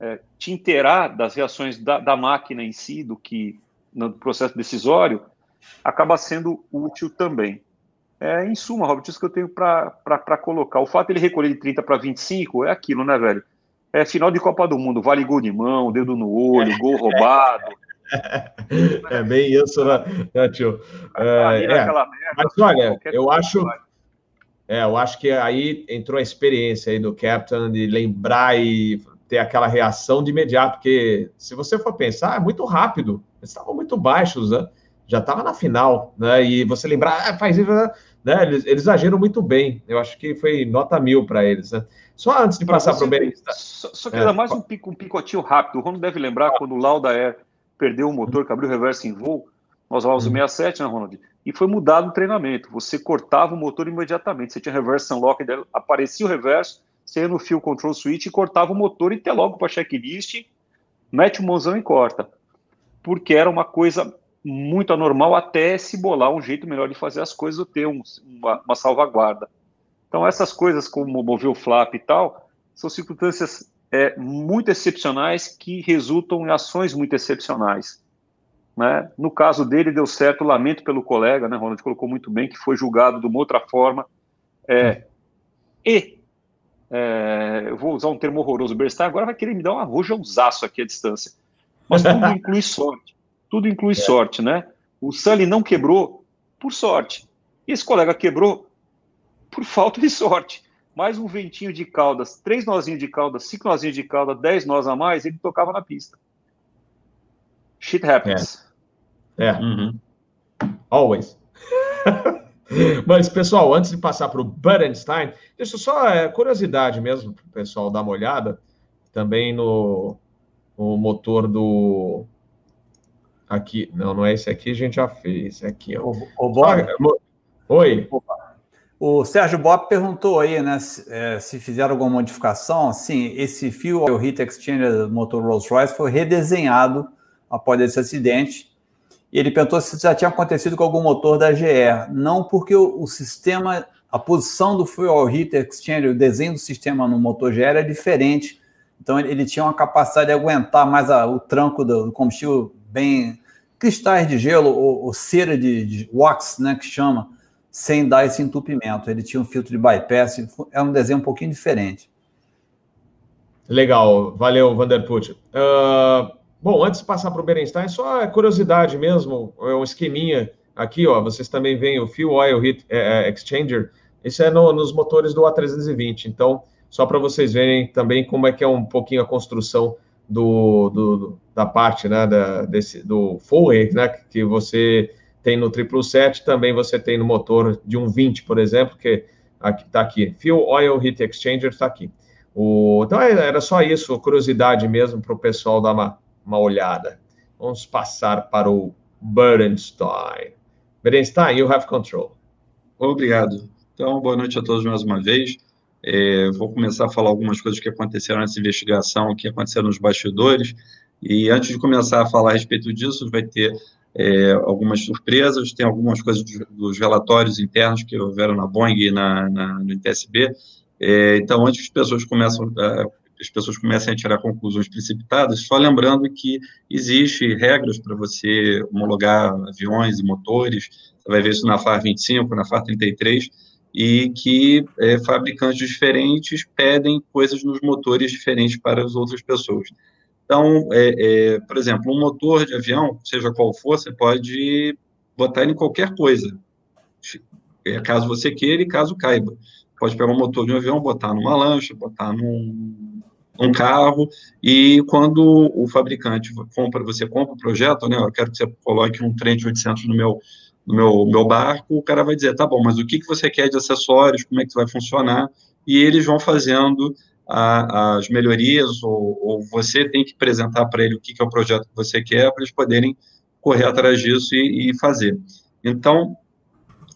Speaker 2: é, te inteirar das reações da, da, máquina em si do que no processo decisório, acaba sendo útil também. É, em suma, Robert, isso que eu tenho para colocar. O fato de ele recolher de 30 para 25 é aquilo, né, velho? É final de Copa do Mundo, vale gol de mão, dedo no olho, gol roubado. [LAUGHS]
Speaker 3: é bem isso, né, né tio? É, é. Mas olha, eu acho. É, eu acho que aí entrou a experiência aí do Captain de lembrar e ter aquela reação de imediato, porque se você for pensar, é muito rápido. Eles estavam muito baixos, né? Já estava na final, né? E você lembrar, ah, faz isso, né? Eles, eles agiram muito bem. Eu acho que foi nota mil para eles, né? Só antes de passar para o Ben.
Speaker 2: Só, só queria é. mais um, pico, um picotinho rápido. O Rono deve lembrar quando o Lauda é perdeu o motor, que abriu o reverso em voo, nós usávamos o 67, uhum. né, Ronald? E foi mudado o treinamento. Você cortava o motor imediatamente. Você tinha reverse unlock, aparecia o reverso, você no fio control switch cortava o motor e até logo para checklist, mete o mãozão e corta. Porque era uma coisa muito anormal até se bolar um jeito melhor de fazer as coisas ou ter um, uma, uma salvaguarda. Então, essas coisas como mover o flap e tal, são circunstâncias é, muito excepcionais que resultam em ações muito excepcionais. Né? No caso dele, deu certo, lamento pelo colega, né? Ronald colocou muito bem, que foi julgado de uma outra forma. É, e, é, eu vou usar um termo horroroso, o Bernstein agora vai querer me dar um arrojãozaço aqui à distância. Mas tudo [LAUGHS] inclui sorte. Tudo inclui é. sorte, né? O Sully não quebrou por sorte. E esse colega quebrou por falta de sorte mais um ventinho de caudas, três nozinhos de cauda, cinco nozinhos de cauda, dez nós a mais, ele tocava na pista. Shit happens.
Speaker 3: É. é. Uhum. Always. [LAUGHS] Mas, pessoal, antes de passar para o Bernstein, deixa só é, curiosidade mesmo para o pessoal dar uma olhada também no, no motor do. Aqui, não, não é esse aqui, a gente já fez. Aqui, ó. O, o Bob. Oi. Opa.
Speaker 5: O Sérgio Bob perguntou aí, né, se, é, se fizeram alguma modificação. Sim, esse fio o Heat Exchanger do motor Rolls-Royce foi redesenhado após esse acidente. E ele perguntou se já tinha acontecido com algum motor da GE. Não, porque o, o sistema, a posição do Fuel Heat Exchanger, o desenho do sistema no motor GE era diferente. Então ele, ele tinha uma capacidade de aguentar mais a, o tranco do, do, combustível bem cristais de gelo ou, ou cera de, de wax, né, que chama sem dar esse entupimento. Ele tinha um filtro de bypass, é um desenho um pouquinho diferente.
Speaker 3: Legal, valeu, Vanderput. Uh, bom, antes de passar para o Berenstein, só curiosidade mesmo, é um esqueminha aqui, ó, vocês também veem o Fuel Oil Heat é, é Exchanger, esse é no, nos motores do A320, então, só para vocês verem também como é que é um pouquinho a construção do, do da parte, né, da, desse, do full rate, né, que você tem no 777, também você tem no motor de um 20, por exemplo, que está aqui. Fuel Oil Heat Exchanger está aqui. O, então é, era só isso, curiosidade mesmo para o pessoal dar uma, olhada. Vamos passar para o Berenstein. Berenstein, you have control.
Speaker 1: Obrigado. Então, boa noite a todos mais uma vez. É, vou começar a falar algumas coisas que aconteceram nessa investigação, que aconteceram nos bastidores. E antes de começar a falar a respeito disso, vai ter é, algumas surpresas, tem algumas coisas dos, relatórios internos que houveram na Boeing e na, na, no ITSB. É, então, antes que as pessoas começam, as pessoas comecem a tirar conclusões precipitadas, só lembrando que existe regras para você homologar aviões e motores, você vai ver isso na FAR 25, na FAR 33, e que é, fabricantes diferentes pedem coisas nos motores diferentes para as outras pessoas. Então, é, é, por exemplo, um motor de avião, seja qual for, você pode botar ele em qualquer coisa, é, caso você queira e caso caiba. Pode pegar um motor de um avião, botar numa lancha, botar num, num carro, e quando o fabricante compra, você compra o projeto, né, eu quero que você coloque um Trent 800 no meu, no meu, meu barco, o cara vai dizer, tá bom, mas o que, que você quer de acessórios, como é que vai funcionar, e eles vão fazendo a, as melhorias, ou, ou, você tem que apresentar para ele o que, que, é o projeto que você quer, para eles poderem correr atrás disso e, e, fazer. Então,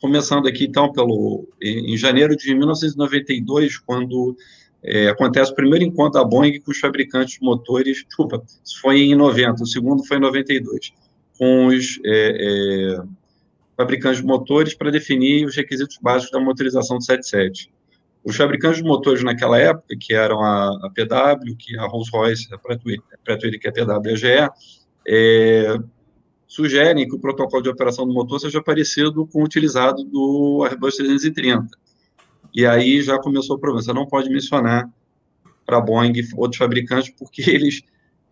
Speaker 1: começando aqui, então, pelo, em janeiro de 1992, quando é, acontece o primeiro encontro da Boeing com os fabricantes de motores, desculpa, isso foi em 90, o segundo foi em 92, com os é, é, fabricantes de motores para definir os requisitos básicos da motorização do 77. Os fabricantes de motores naquela época, que eram a, a PW, que a Rolls-Royce, a Pratt Whitney, que é a PW e a GE, é, sugerem que o protocolo de operação do motor seja parecido com o utilizado do Airbus 330. E aí já começou o problema. Você não pode mencionar para a Boeing outros fabricantes, porque [LAUGHS] eles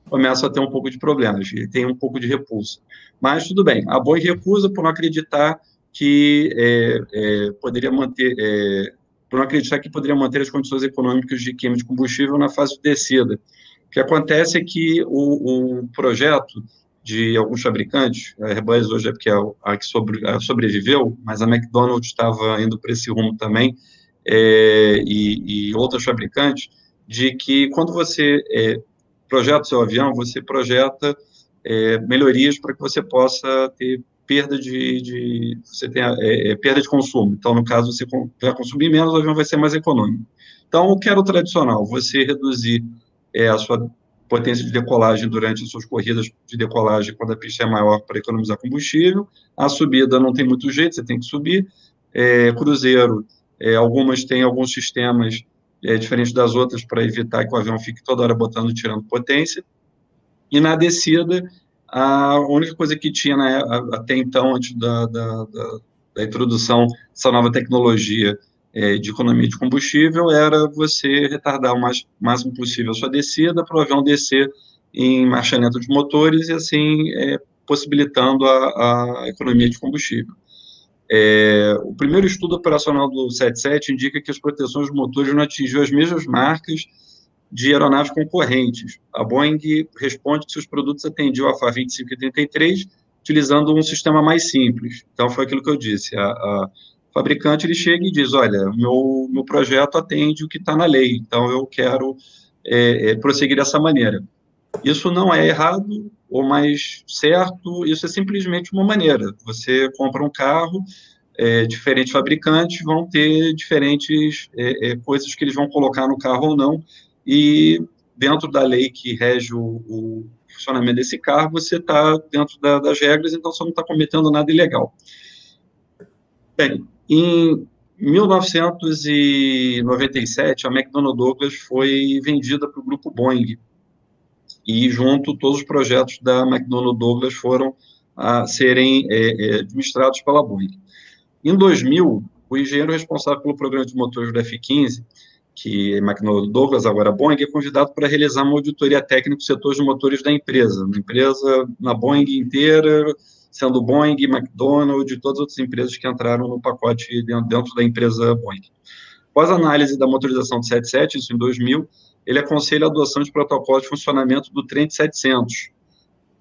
Speaker 1: começam a ter um pouco de problemas, e tem um pouco de repulsa. Mas tudo bem, a Boeing recusa por não acreditar que é, é, poderia manter é, por não acreditar que poderia manter as condições econômicas de queima de combustível na fase de descida. O que acontece é que o, o projeto de alguns fabricantes, a Airbus hoje é porque é a que sobre, a sobreviveu, mas a McDonald's estava indo para esse rumo também, é, e, e outros fabricantes, de que quando você é, projeta o seu avião, você projeta é, melhorias para que você possa ter perda de, de você tem é, é, perda de consumo. Então, no caso, você vai consumir menos, o avião vai ser mais econômico. Então, o que era o tradicional? Você reduzir é, a sua potência de decolagem durante as suas corridas de decolagem quando a pista é maior para economizar combustível. A subida não tem muito jeito, você tem que subir. É, cruzeiro, é, algumas têm alguns sistemas é, diferentes das outras para evitar que o avião fique toda hora botando e tirando potência. E na descida, a única coisa que tinha né, até então, antes da, da, da, da introdução dessa nova tecnologia é, de economia de combustível, era você retardar o mais, máximo possível a sua descida para o avião descer em marcha lenta de motores e assim é, possibilitando a, a, economia de combustível. É, o primeiro estudo operacional do 77 indica que as proteções dos motores não atingiu as mesmas marcas de aeronaves concorrentes. A Boeing responde que seus produtos atendiam a FA 25 e 33 utilizando um sistema mais simples. Então, foi aquilo que eu disse. A, a fabricante ele chega e diz: Olha, meu, meu projeto atende o que está na lei, então eu quero é, é, prosseguir dessa maneira. Isso não é errado ou mais certo, isso é simplesmente uma maneira. Você compra um carro, é, diferentes fabricantes vão ter diferentes é, é, coisas que eles vão colocar no carro ou não, e dentro da lei que rege o, o funcionamento desse carro, você está dentro da, das regras, então você não está cometendo nada ilegal. Bem, em 1997, a McDonnell Douglas foi vendida para o grupo Boeing, e junto todos os projetos da McDonnell Douglas foram a serem é, é, administrados pela Boeing. Em 2000, o engenheiro responsável pelo programa de motores do F-15 que McDonnell Douglas, agora Boeing, é convidado para realizar uma auditoria técnica do setor de motores da empresa, uma empresa na Boeing inteira, sendo Boeing, McDonnell, e todas as outras empresas que entraram no pacote dentro da empresa Boeing. Após a análise da motorização do 77, isso em 2000, ele aconselha a adoção de protocolos de funcionamento do Trent 700,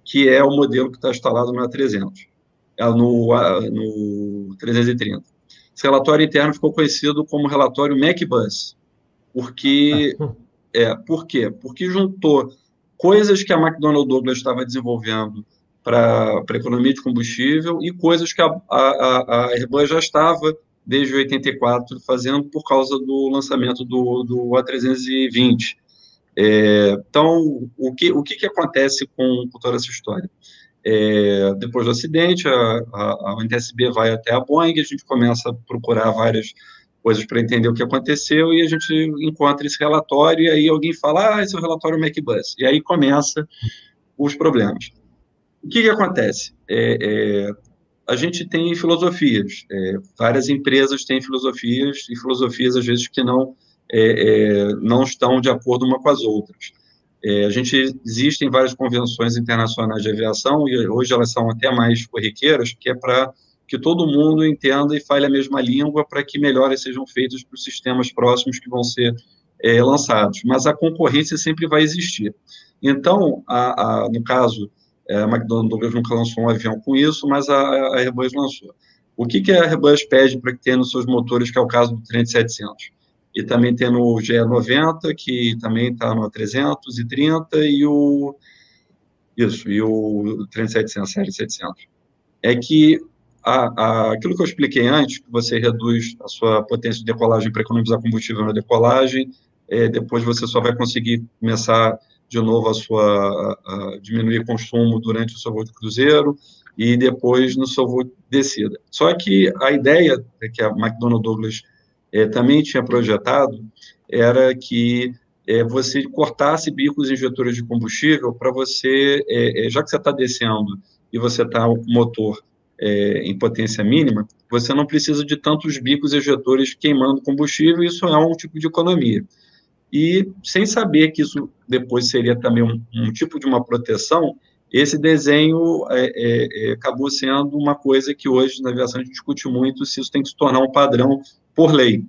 Speaker 1: que é o modelo que está instalado no A300, é no, no 330. Esse relatório interno ficou conhecido como relatório MacBus, porque, [LAUGHS] é, por quê? Porque juntou coisas que a McDonnell Douglas estava desenvolvendo para economia de combustível e coisas que a, a, a Airbus já estava desde 84 fazendo por causa do lançamento do, do A320. É, então, o que, o que, que acontece com, com toda essa história? É, depois do acidente, a, a, a NTSB vai até a Boeing, a gente começa a procurar várias coisas para entender o que aconteceu e a gente encontra esse relatório e aí alguém fala, ah, esse é o relatório MacBus. E aí começa os problemas. O que, que acontece? É, é, a gente tem filosofias, é, várias empresas têm filosofias e filosofias às vezes que não é, é, não estão de acordo uma com as outras. É, a gente existem várias convenções internacionais de aviação e hoje elas são até mais corriqueiras, que é para que todo mundo entenda e fale a mesma língua para que melhores sejam feitos para os sistemas próximos que vão ser é, lançados. Mas a concorrência sempre vai existir. Então, a, a, no caso, é, a McDonnell nunca lançou um avião com isso, mas a, a Airbus lançou. O que, que a Airbus pede para que tenha nos seus motores, que é o caso do 3700? E também tem no GE90, que também está no 330, e o... Isso, e o 3700, série 700. É que a, a, aquilo que eu expliquei antes, que você reduz a sua potência de decolagem para economizar combustível na decolagem, é, depois você só vai conseguir começar de novo a sua a, a diminuir consumo durante o seu voo de cruzeiro e depois no seu voo de descida. Só que a ideia que a McDonnell Douglas é, também tinha projetado era que é, você cortasse bicos injetores de combustível para você, é, já que você está descendo e você está o motor em potência mínima, você não precisa de tantos bicos ejetores queimando combustível, isso é um tipo de economia. E sem saber que isso depois seria também um, um tipo de uma proteção, esse desenho é, é, é acabou sendo uma coisa que hoje na aviação a gente discute muito se isso tem que se tornar um padrão por lei.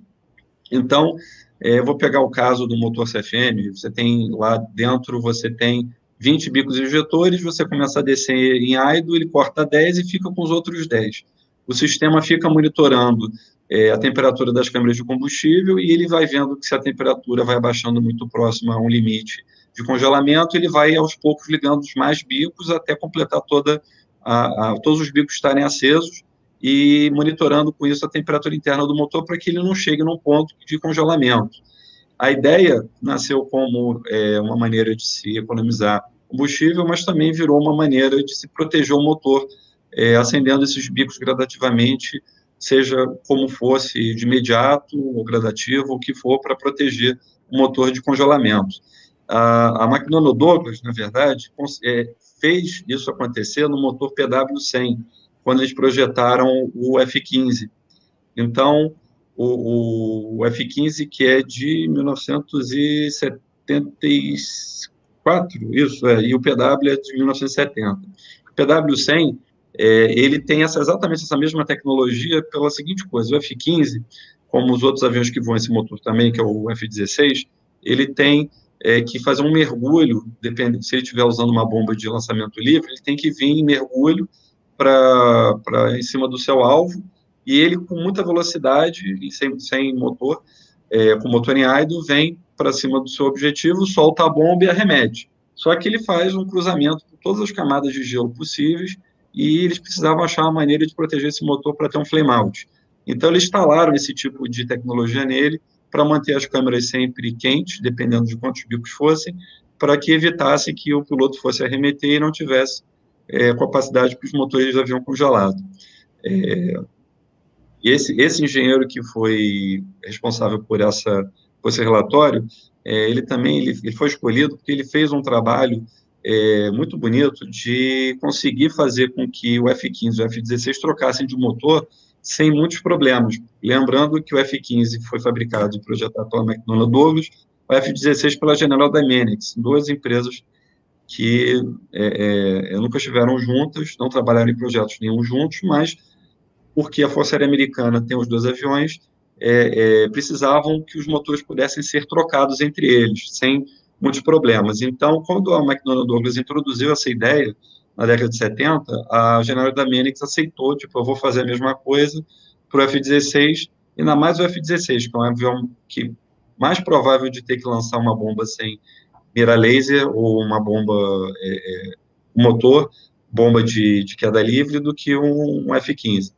Speaker 1: Então, é, vou pegar o caso do motor CFM, você tem lá dentro, você tem 20 bicos injetores, você começa a descer em AIDO, ele corta 10 e fica com os outros 10. O sistema fica monitorando é, a temperatura das câmeras de combustível e ele vai vendo que se a temperatura vai abaixando muito próximo a um limite de congelamento, ele vai aos poucos ligando os mais bicos até completar toda a, a, todos os bicos estarem acesos e monitorando com isso a temperatura interna do motor para que ele não chegue num ponto de congelamento. A ideia nasceu como é, uma maneira de se economizar combustível, mas também virou uma maneira de se proteger o motor, é, acendendo esses bicos gradativamente, seja como fosse de imediato ou gradativo, o que for, para proteger o motor de congelamento. A, a McDonnell Douglas, na verdade, é, fez isso acontecer no motor PW100, quando eles projetaram o F-15. Então, o, o F-15, que é de 1974, isso, é, e o PW é de 1970. O PW-100, é, ele tem essa, exatamente essa mesma tecnologia pela seguinte coisa, o F-15, como os outros aviões que voam esse motor também, que é o F-16, ele tem é, que fazer um mergulho, depende, se ele estiver usando uma bomba de lançamento livre, ele tem que vir em mergulho para em cima do seu alvo, e ele, com muita velocidade sem, sem motor, é, com motor em idle, vem para cima do seu objetivo, solta a bomba e arremete. Só que ele faz um cruzamento por todas as camadas de gelo possíveis e eles precisavam achar uma maneira de proteger esse motor para ter um flame out. Então, eles instalaram esse tipo de tecnologia nele para manter as câmeras sempre quentes, dependendo de quantos bicos fossem, para que evitasse que o piloto fosse arremeter e não tivesse é, capacidade para os motores avião congelado. É, esse, esse engenheiro que foi responsável por, essa, por esse relatório, é, ele também ele, ele, foi escolhido porque ele fez um trabalho é, muito bonito de conseguir fazer com que o F-15 e o F-16 trocassem de motor sem muitos problemas. Lembrando que o F-15 foi fabricado e projetado pela McDonnell Douglas, o F-16 pela General Dynamics, duas empresas que é, é, nunca estiveram juntas, não trabalharam em projetos nenhum juntos, mas porque a Força Aérea Americana tem os dois aviões, é, é, precisavam que os motores pudessem ser trocados entre eles, sem muitos problemas. Então, quando a McDonnell Douglas introduziu essa ideia, na década de 70, a General Dynamics aceitou, tipo, eu vou fazer a mesma coisa para o F-16, e ainda mais o F-16, que é um avião que mais provável de ter que lançar uma bomba sem mira laser ou uma bomba é, é motor, bomba de, de queda livre do que um, um, F-15.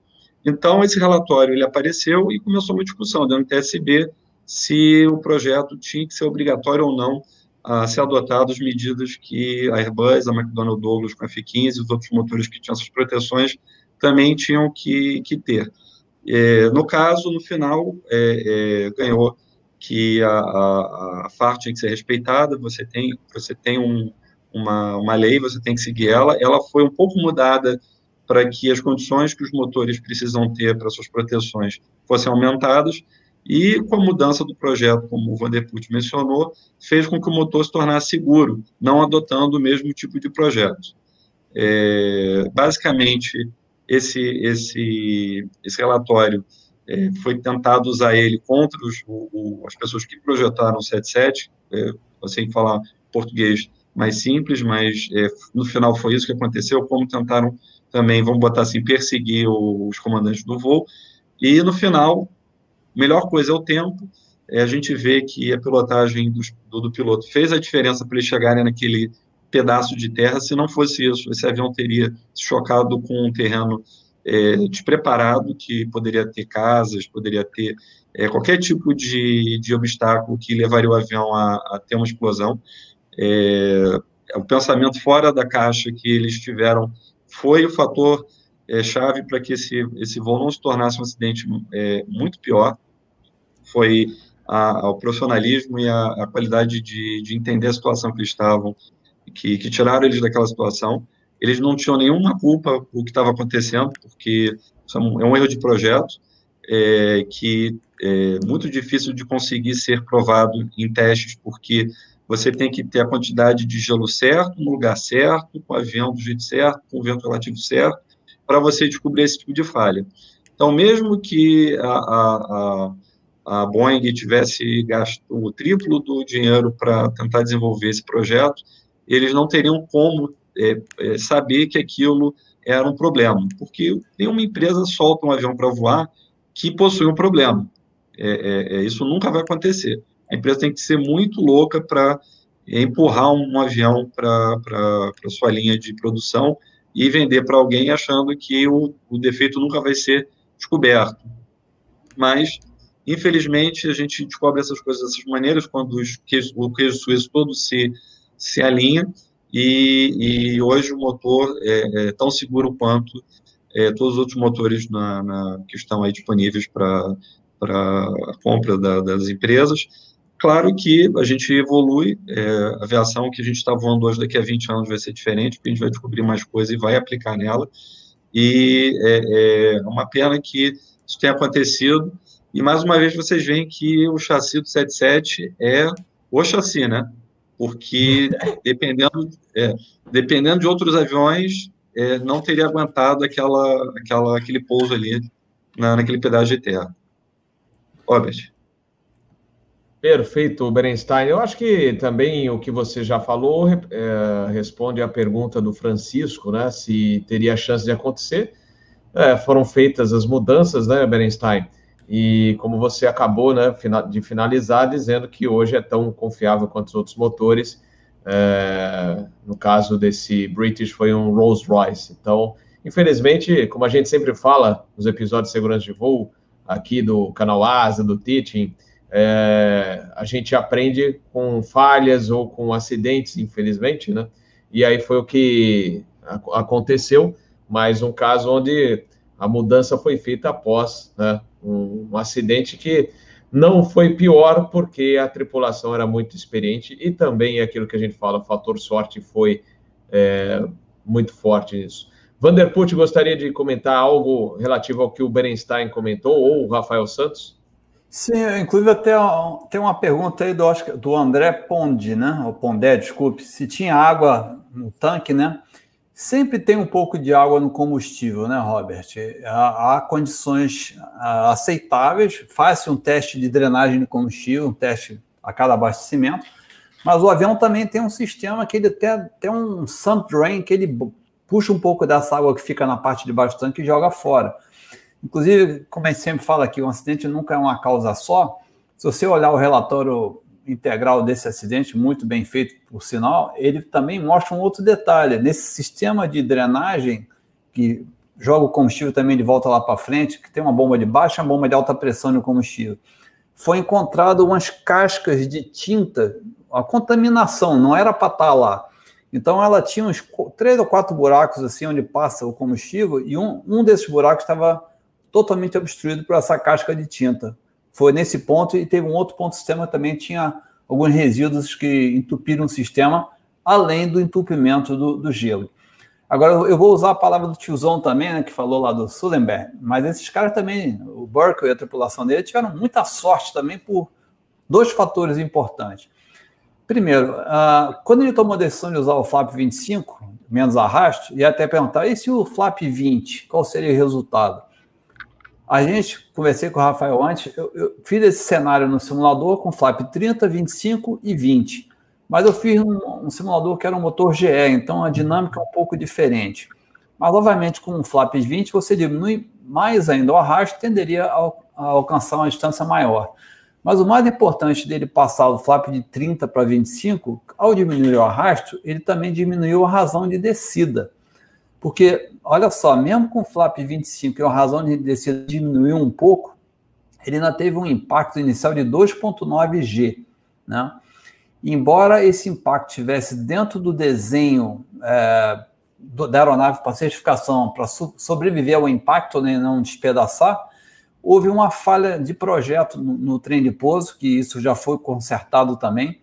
Speaker 1: Então, esse relatório ele apareceu e começou uma discussão dentro do TSB se o projeto tinha que ser obrigatório ou não a ser adotado as medidas que a Airbus, a McDonnell Douglas com a F-15 e os outros motores que tinham essas proteções também tinham que, que ter. É, no caso, no final, é, é, ganhou que a, a, a FAR tinha que ser respeitada, você tem, você tem um, uma, uma lei, você tem que seguir ela. Ela foi um pouco mudada para que as condições que os motores precisam ter para suas proteções fossem aumentadas, e com a mudança do projeto, como o Vanderput mencionou, fez com que o motor se tornasse seguro, não adotando o mesmo tipo de projeto. É, basicamente, esse, esse, esse relatório é, foi tentado usar ele contra os, o, as pessoas que projetaram o 77, é, assim falar português mais simples, mas é, no final foi isso que aconteceu, como tentaram também, vamos botar assim, perseguir os comandantes do voo, e no final, melhor coisa é o tempo, é, a gente vê que a pilotagem do, do, do piloto fez a diferença para eles chegarem naquele pedaço de terra. Se não fosse isso, esse avião teria se chocado com um terreno é, despreparado, que poderia ter casas, poderia ter é, qualquer tipo de, de obstáculo que levaria o avião a, a ter uma explosão. É, o pensamento fora da caixa que eles tiveram foi o fator é, chave para que esse, esse voo não se tornasse um acidente é, muito pior. Foi a, profissionalismo e a, a qualidade de, de entender a situação que eles estavam que, que tiraram eles daquela situação. Eles não tinham nenhuma culpa o que estava acontecendo, porque é um erro de projeto é, que é muito difícil de conseguir ser provado em testes, porque você tem que ter a quantidade de gelo certo, no lugar certo, com o avião do jeito certo, com o vento relativo certo, para você descobrir esse tipo de falha. Então, mesmo que a, a, a, a Boeing tivesse gasto o triplo do dinheiro para tentar desenvolver esse projeto, eles não teriam como é, é, saber que aquilo era um problema, porque nenhuma empresa solta um avião para voar que possui um problema. É, é, é, isso nunca vai acontecer. A empresa tem que ser muito louca para empurrar um, avião para sua linha de produção e vender para alguém achando que o, o defeito nunca vai ser descoberto. Mas, infelizmente, a gente descobre essas coisas dessas maneiras quando os o queijo suíço todo se se alinha e, e hoje o motor é, é, tão seguro quanto é, todos os outros motores na, na que estão aí disponíveis para a compra da, das empresas. Claro que a gente evolui, é, a aviação que a gente está voando hoje daqui a 20 anos vai ser diferente, porque a gente vai descobrir mais coisas e vai aplicar nela. E é, é uma pena que isso tenha acontecido. E mais uma vez vocês veem que o chassi do 77 é o chassi, né? porque [LAUGHS] dependendo, é, dependendo de outros aviões, é, não teria aguentado aquela, aquela, aquele pouso ali na, naquele pedaço de terra. Robert.
Speaker 3: Perfeito, Berenstein. Eu acho que também o que você já falou é, responde à pergunta do Francisco, né? Se teria chance de acontecer. É, foram feitas as mudanças, né, Berenstein? E como você acabou né, de finalizar dizendo que hoje é tão confiável quanto os outros motores, é, no caso desse British foi um Rolls Royce. Então, infelizmente, como a gente sempre fala nos episódios de segurança de voo, aqui do canal Asa, do Teaching, é, a gente aprende com falhas ou com acidentes, infelizmente, né? E aí foi o que aconteceu, mais um caso onde a mudança foi feita após né, um, um acidente que não foi pior porque a tripulação era muito experiente e também é aquilo que a gente fala, o fator sorte foi é, muito forte nisso. Vanderput gostaria de comentar algo relativo ao que o Berenstein comentou ou o Rafael Santos?
Speaker 5: Sim, inclusive até tem uma pergunta aí do, do André Pondi, né? O Pondé, desculpe, se tinha água no tanque, né? Sempre tem um pouco de água no combustível, né, Robert? Há, há condições aceitáveis, faz-se um teste de drenagem de combustível, um teste a cada abastecimento, mas o avião também tem um sistema que ele tem, tem um sump drain, que ele puxa um pouco dessa água que fica na parte de baixo do tanque e joga fora. Inclusive, como a gente sempre fala aqui, um acidente nunca é uma causa só. Se você olhar o relatório integral desse acidente, muito bem feito, por sinal, ele também mostra um outro detalhe. Nesse sistema de drenagem, que joga o combustível também de volta lá para frente, que tem uma bomba de baixa uma bomba de alta pressão no combustível, foi encontrado umas cascas de tinta, a contaminação, não era para estar tá lá. Então ela tinha uns três ou quatro buracos assim onde passa o combustível e um, um desses buracos estava totalmente obstruído por essa casca de tinta. Foi nesse ponto e teve um outro ponto do sistema também tinha alguns resíduos que entupiram o sistema, além do entupimento do, do gelo. Agora, eu vou usar a palavra do tiozão também, né, que falou lá do Sullenberg, mas esses caras também, o Burke e a tripulação dele, tiveram muita sorte também por dois fatores importantes. Primeiro, uh, quando ele tomou a decisão de usar o flap 25, menos arrasto, ia até perguntar, e se o flap 20, qual seria o resultado? A gente, conversei com o Rafael antes, eu, eu fiz esse cenário no simulador com flap 30, 25 e 20 mas eu fiz um, um, simulador que era um motor GE, então a dinâmica é um pouco diferente. Mas, obviamente, com um flaps 20, você diminui mais ainda o arrasto, tenderia a, a alcançar uma distância maior. Mas o mais importante dele passar do flap de 30 para 25, ao diminuir o arrasto, ele também diminuiu a razão de descida. Porque, olha só, mesmo com o flap 25 e a razão de descida diminuiu um pouco, ele ainda teve um impacto inicial de 2,9 G. Né? embora esse impacto estivesse dentro do desenho é, do, da aeronave para certificação, para so, sobreviver ao impacto né, e não despedaçar, houve uma falha de projeto no, no, trem de pouso, que isso já foi consertado também.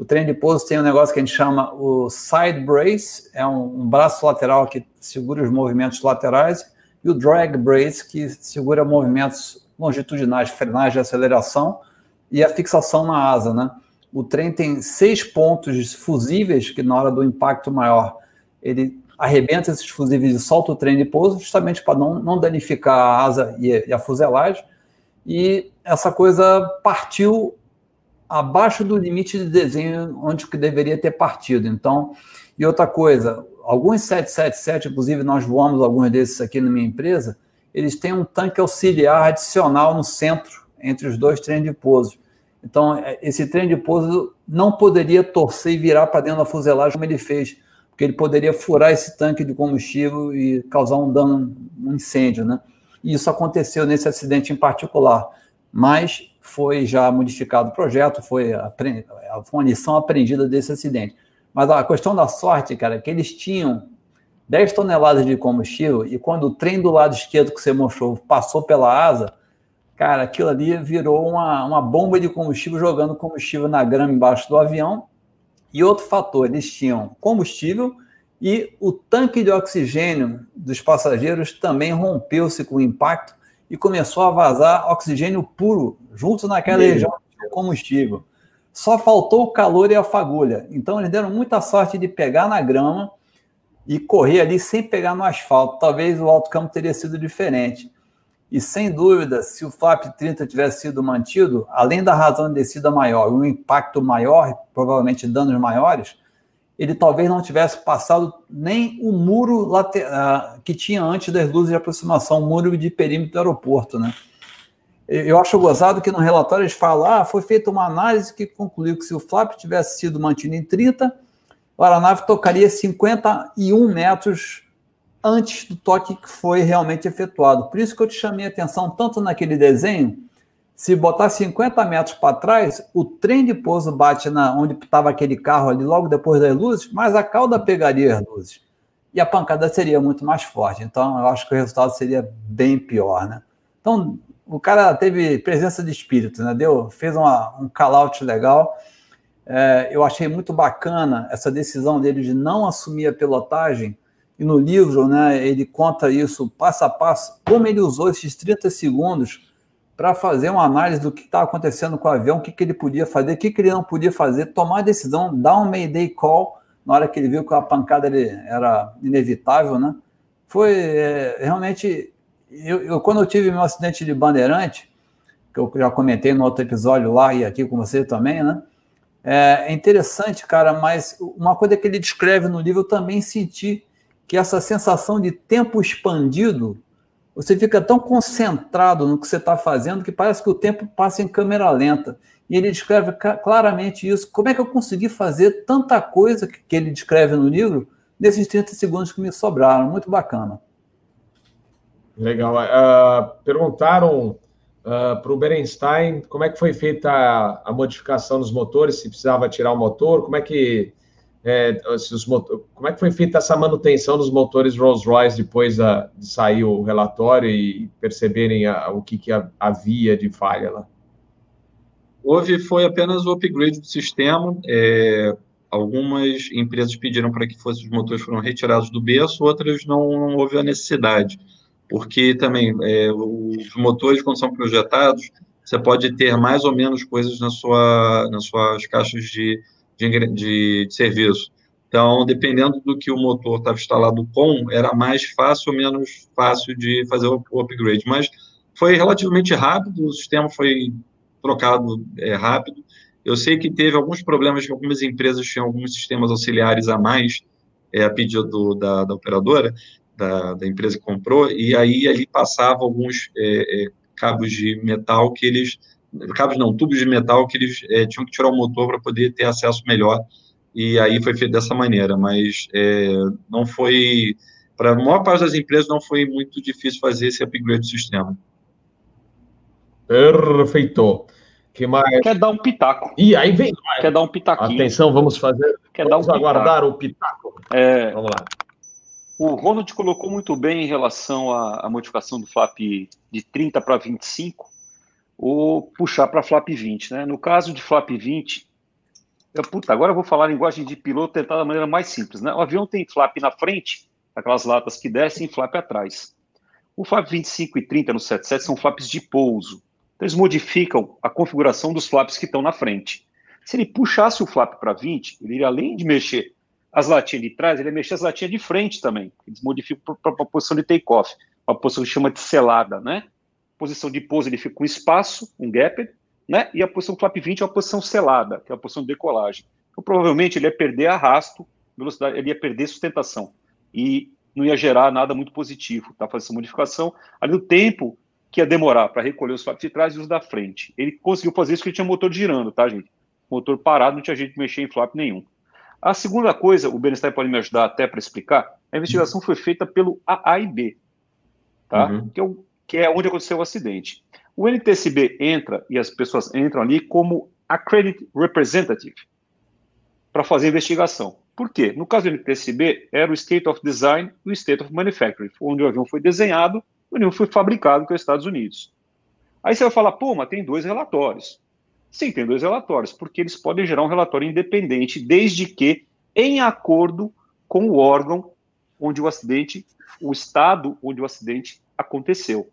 Speaker 5: O trem de pouso tem um negócio que a gente chama o side brace, é um, um braço lateral que segura os movimentos laterais, e o drag brace, que segura movimentos longitudinais, frenagem e aceleração, e a fixação na asa, né? O trem tem seis pontos fusíveis que, na hora do impacto maior, ele arrebenta esses fusíveis e solta o trem de pouso, justamente para não, não danificar a asa e, e a fuselagem. E essa coisa partiu abaixo do limite de desenho onde que deveria ter partido. Então, e outra coisa, alguns 777, inclusive nós voamos alguns desses aqui na minha empresa, eles têm um tanque auxiliar adicional no centro entre os dois trens de pouso. Então, é, esse trem de pouso não poderia torcer e virar para dentro da fuselagem como ele fez, porque ele poderia furar esse tanque de combustível e causar um dano, um incêndio, né? E isso aconteceu nesse acidente em particular, mas foi já modificado o projeto, foi, foi uma lição aprendida desse acidente. Mas a questão da sorte, cara, é que eles tinham 10 toneladas de combustível e quando o trem do lado esquerdo que você mostrou passou pela asa, Cara, aquilo ali virou uma, uma bomba de combustível jogando combustível na grama embaixo do avião. E outro fator, eles tinham combustível e o tanque de oxigênio dos passageiros também rompeu-se com o impacto e começou a vazar oxigênio puro junto naquela região combustível. Só faltou o calor e a fagulha. Então eles deram muita sorte de pegar na grama e correr ali sem pegar no asfalto. Talvez o alto campo teria sido diferente. E sem dúvida, se o FLAP 30 tivesse sido mantido, além da razão de descida maior, um impacto maior, provavelmente danos maiores, ele talvez não tivesse passado nem o muro lateral, que tinha antes das luzes de aproximação, o muro de perímetro do aeroporto, né? Eu acho gozado que no relatório eles falam, ah, foi feita uma análise que concluiu que se o flap tivesse sido mantido em 30, a aeronave tocaria 51 metros antes do toque que foi realmente efetuado. Por isso que eu te chamei a atenção tanto naquele desenho, se botar 50 metros para trás, o trem de pouso bate na onde estava aquele carro ali logo depois das luzes, mas a cauda pegaria as luzes. E a pancada seria muito mais forte. Então, eu acho que o resultado seria bem pior, né? Então, o cara teve presença de espírito, né? Deu, fez uma, um call-out legal. É, eu achei muito bacana essa decisão dele de não assumir a pilotagem, e no livro né, ele conta isso passo a passo, como ele usou esses 30 segundos para fazer uma análise do que estava acontecendo com o avião, o que, que ele podia fazer, o que, que ele não podia fazer, tomar a decisão, dar um Mayday Call na hora que ele viu que a pancada era inevitável, né? Foi é, realmente. Eu, eu, quando eu tive meu acidente de bandeirante, que eu já comentei no outro episódio lá e aqui com você também, né? É, é interessante, cara, mas uma coisa que ele descreve no livro eu também senti que essa sensação de tempo expandido você fica tão concentrado no que você está fazendo que parece que o tempo passa em câmera lenta. E ele descreve claramente isso. Como é que eu consegui fazer tanta coisa que ele descreve no livro nesses 30 segundos que me sobraram? Muito bacana.
Speaker 3: Legal. Uh, perguntaram uh, para o Berenstein como é que foi feita a, a, modificação dos motores, se precisava tirar o motor, como é que é, motor, como é que foi feita essa manutenção dos motores Rolls-Royce depois a, de sair o relatório e perceberem a, o que, que havia de falha lá?
Speaker 1: Houve, foi apenas o upgrade do sistema. É, algumas empresas pediram para que fossem os motores foram retirados do berço, outras não, não houve a necessidade, porque também é, os motores, quando são projetados, você pode ter mais ou menos coisas na sua, nas suas caixas de de, de, de serviço. Então, dependendo do que o motor estava instalado com, era mais fácil ou menos fácil de fazer o, upgrade. Mas foi relativamente rápido, o sistema foi trocado é, rápido. Eu sei que teve alguns problemas que algumas empresas tinham alguns sistemas auxiliares a mais, é, a pedido do, da, da, operadora, da, da, empresa que comprou, e aí ali passava alguns é, é cabos de metal que eles cabos não, tubos de metal que eles é, tinham que tirar o motor para poder ter acesso melhor, e aí foi feito dessa maneira, mas é, não foi, para a maior parte das empresas, não foi muito difícil fazer esse upgrade do sistema.
Speaker 3: Perfeito. Que mais?
Speaker 2: Quer dar um pitaco.
Speaker 3: E aí vem.
Speaker 2: Quer dar um pitaquinho.
Speaker 3: Atenção, vamos fazer.
Speaker 2: Quer vamos
Speaker 3: dar um aguardar o pitaco.
Speaker 2: É, vamos lá. O Ronald colocou muito bem em relação à, à modificação do flap de 30 para 25 ou puxar para flap 20. Né? No caso de flap 20, eu, puta, agora eu vou falar a linguagem de piloto tentar da maneira mais simples. Né? O avião tem flap na frente, aquelas latas que descem, e flap atrás. O flap 25 e 30 no 77 são flaps de pouso. Então, eles modificam a configuração dos flaps que estão na frente. Se ele puxasse o flap para 20, ele iria, além de mexer as latinhas de trás, ele ia mexer as latinhas de frente também. Eles modificam para a posição de take-off, uma posição que chama de selada, né? posição de pouso ele fica com espaço, um gap, né? E a posição flap 20 é a posição selada, que é a posição de decolagem. Então, provavelmente ele ia perder arrasto, velocidade, ele ia perder sustentação e não ia gerar nada muito positivo, tá? Fazer essa modificação ali do tempo que ia demorar para recolher os flaps de trás e os da frente. Ele conseguiu fazer isso porque ele tinha motor girando, tá, gente? Motor parado, não tinha jeito de mexer em flap nenhum. A segunda coisa, o Bernstein pode me ajudar até para explicar, a investigação foi feita pelo AAIB, tá? Uhum. Que é o que é onde aconteceu o acidente. O NTSB entra e as pessoas entram ali como accredited representative para fazer a investigação. Por quê? No caso do NTSB, era o State of Design e o State of Manufacturing, onde o avião foi desenhado e o avião foi fabricado nos Estados Unidos. Aí você vai falar, pô, mas tem dois relatórios. Sim, tem dois relatórios, porque eles podem gerar um relatório independente, desde que em acordo com o órgão onde o acidente, o estado onde o acidente aconteceu.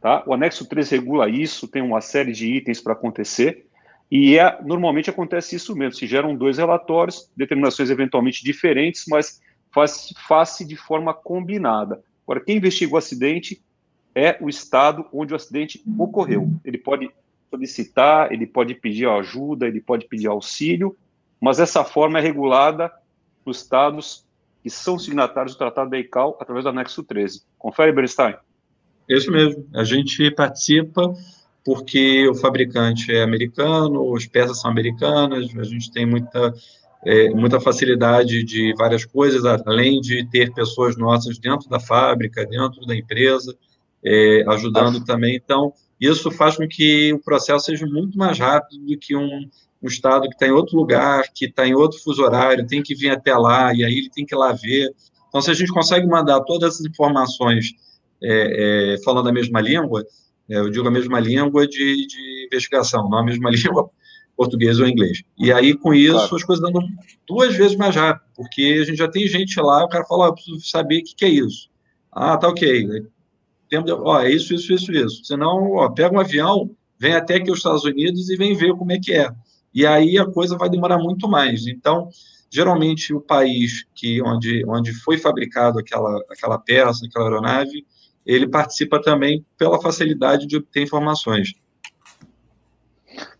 Speaker 2: Tá? O anexo 3 regula isso, tem uma série de itens para acontecer, e é, normalmente acontece isso mesmo, se geram dois relatórios, determinações eventualmente diferentes, mas faz-se faz de forma combinada. Agora, quem investiga o acidente é o estado onde o acidente ocorreu. Ele pode solicitar, ele pode pedir ajuda, ele pode pedir auxílio, mas essa forma é regulada nos estados que são signatários do Tratado da ICAO através do anexo 13. Confere, Bernstein.
Speaker 1: Isso mesmo. A gente participa porque o fabricante é americano, as peças são americanas, a gente tem muita, é, muita facilidade de várias coisas, além de ter pessoas nossas dentro da fábrica, dentro da empresa, é, ajudando Acho. também. Então, isso faz com que o processo seja muito mais rápido do que um, um estado que está em outro lugar, que está em outro fuso horário, tem que vir até lá, e aí ele tem que ir lá ver. Então, se a gente consegue mandar todas as informações é, é, falando a mesma língua, é, eu digo a mesma língua de, de, investigação, não a mesma [LAUGHS] língua português ou inglês. E aí, com isso, claro. as coisas andam duas vezes mais rápido, porque a gente já tem gente lá, o cara fala, eu preciso saber o que, que é isso. Ah, tá ok. De, ó, é isso, isso, isso, isso. Senão, ó, pega um avião, vem até aqui os Estados Unidos e vem ver como é que é. E aí a coisa vai demorar muito mais. Então, geralmente, o país que onde, onde foi fabricado aquela, aquela peça, aquela aeronave, ele participa também pela facilidade de obter informações.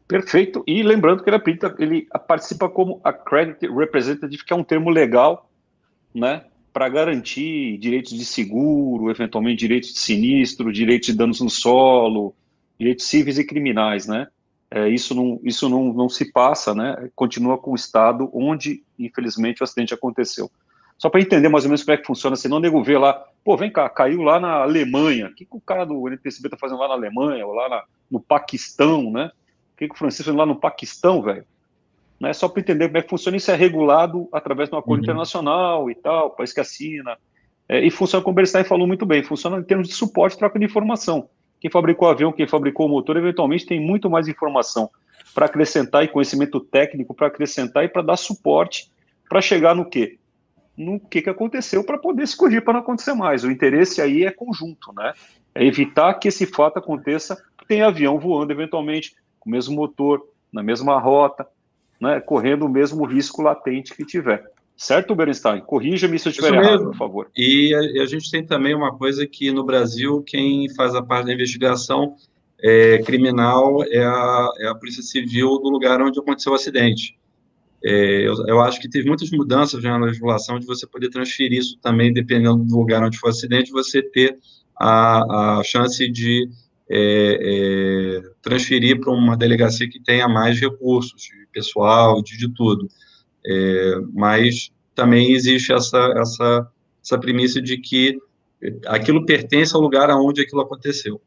Speaker 2: Perfeito. E lembrando que ele, ele participa como Accredited Representative, que é um termo legal, né? Para garantir direitos de seguro, eventualmente direitos de sinistro, direitos de danos no solo, direitos cíveis e criminais, né? É, isso não, isso não, não se passa, né? Continua com o estado onde, infelizmente, o acidente aconteceu. Só para entender mais ou menos como é que funciona, senão o nego vê lá, pô, vem cá, caiu lá na Alemanha. O que, que o cara do NTCB tá fazendo lá na Alemanha, ou lá na, no Paquistão, né? O que, que o Francisco fazendo lá no Paquistão, velho? Né? Só para entender como é que funciona, isso é regulado através de um acordo uhum. internacional e tal, país que assina. É, e funciona como o Bernstein falou muito bem, funciona em termos de suporte e troca de informação. Quem fabricou o avião, quem fabricou o motor, eventualmente tem muito mais informação para acrescentar e conhecimento técnico para acrescentar e para dar suporte para chegar no quê? No que, que aconteceu para poder se corrigir para não acontecer mais. O interesse aí é conjunto, né? É evitar que esse fato aconteça, tem avião voando eventualmente com o mesmo motor, na mesma rota, né, correndo o mesmo risco latente que tiver. Certo, Berenstein? Corrija-me se eu estiver errado, por favor.
Speaker 1: E a, a, gente tem também uma coisa que no Brasil, quem faz a parte da investigação é, criminal é a, é a Polícia Civil do lugar onde aconteceu o acidente. É, eu, eu, acho que teve muitas mudanças já na legislação de você poder transferir isso também, dependendo do lugar onde foi o acidente, você ter a, a chance de é, é, transferir para uma delegacia que tenha mais recursos, de pessoal, de, de tudo. É, mas também existe essa, essa, essa premissa de que aquilo pertence ao lugar aonde aquilo aconteceu.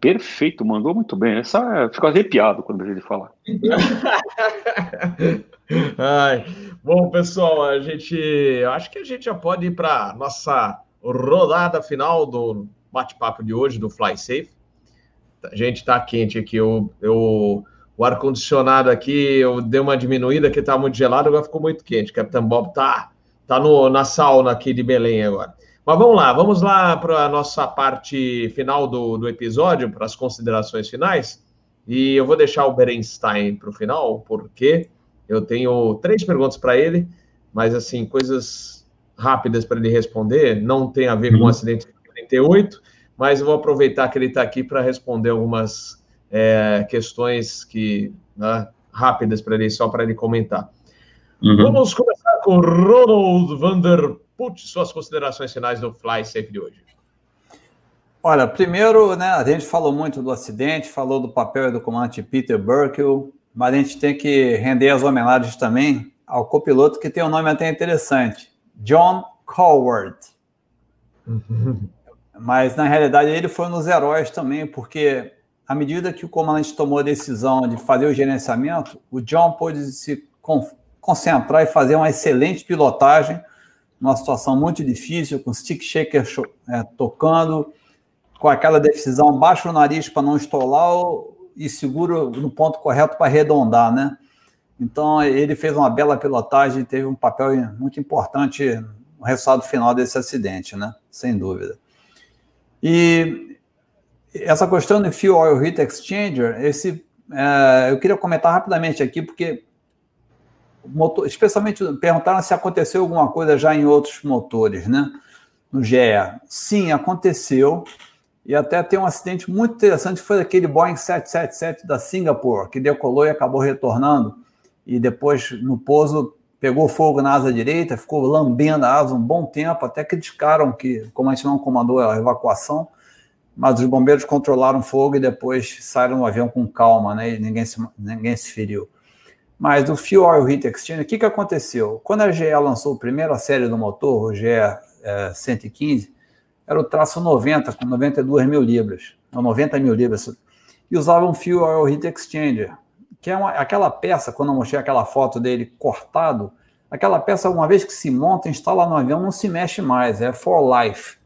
Speaker 2: Perfeito, mandou muito bem. Essa fico arrepiado quando ele falar. [LAUGHS]
Speaker 3: Ai, bom, pessoal, a gente acho que a gente já pode ir para nossa rodada final do bate-papo de hoje do Fly Safe. A gente tá quente aqui, eu, eu o ar-condicionado aqui, eu dei uma diminuída, que tá muito gelado, agora ficou muito quente. Capitão Bob tá, tá no, na sauna aqui de Belém agora. Mas vamos lá, vamos lá para a nossa parte final do, do episódio, para as considerações finais. E eu vou deixar o Berenstein para o final, porque eu tenho três perguntas para ele, mas assim, coisas rápidas para ele responder, não tem a ver com uhum. acidente 38, mas eu vou aproveitar que ele está aqui para responder algumas é, questões que né, rápidas para ele, só para ele comentar. Uhum. Vamos começar com Ronald Vanderput, suas considerações finais do Fly Safe de hoje.
Speaker 5: Olha, primeiro, né, a gente falou muito do acidente, falou do papel do comandante Peter Burkle, mas a gente tem que render as homenagens também ao copiloto que tem um nome até interessante, John Coward. Uhum. [LAUGHS] Mas, na realidade, ele foi nos heróis também, porque à medida que o comandante tomou a decisão de fazer o gerenciamento, o John pôde se concentrar e fazer uma excelente pilotagem numa situação muito difícil, com stick shaker é, tocando, com aquela decisão baixo o nariz para não estolar e seguro no ponto correto para arredondar, né? Então, ele fez uma bela pilotagem, teve um papel muito importante no resultado final desse acidente, né? Sem dúvida. E essa questão do Fuel Oil Heat Exchanger, esse, é, eu queria comentar rapidamente aqui, porque motor, especialmente perguntaram se aconteceu alguma coisa já em outros motores, né? No GE. Sim, aconteceu. E até tem um acidente muito interessante, foi aquele Boeing 777 da Singapore, que decolou e acabou retornando. E depois, no pouso, pegou fogo na asa direita, ficou lambendo a asa um bom tempo, até criticaram que como a gente não comandou a evacuação, mas os bombeiros controlaram o fogo e depois saíram no avião com calma, né? E ninguém se, ninguém se feriu. Mas o Fuel Oil Heat Exchanger, o que, que aconteceu? Quando a GE lançou a primeira série do motor, o GE é, 115, era o traço 90, com 92 mil libras, ou 90 mil libras, e usava um Fuel Oil Heat Exchanger, que é uma, aquela peça, quando eu mostrei aquela foto dele cortado, aquela peça, uma vez que se monta, instala no avião, não se mexe mais, é for life.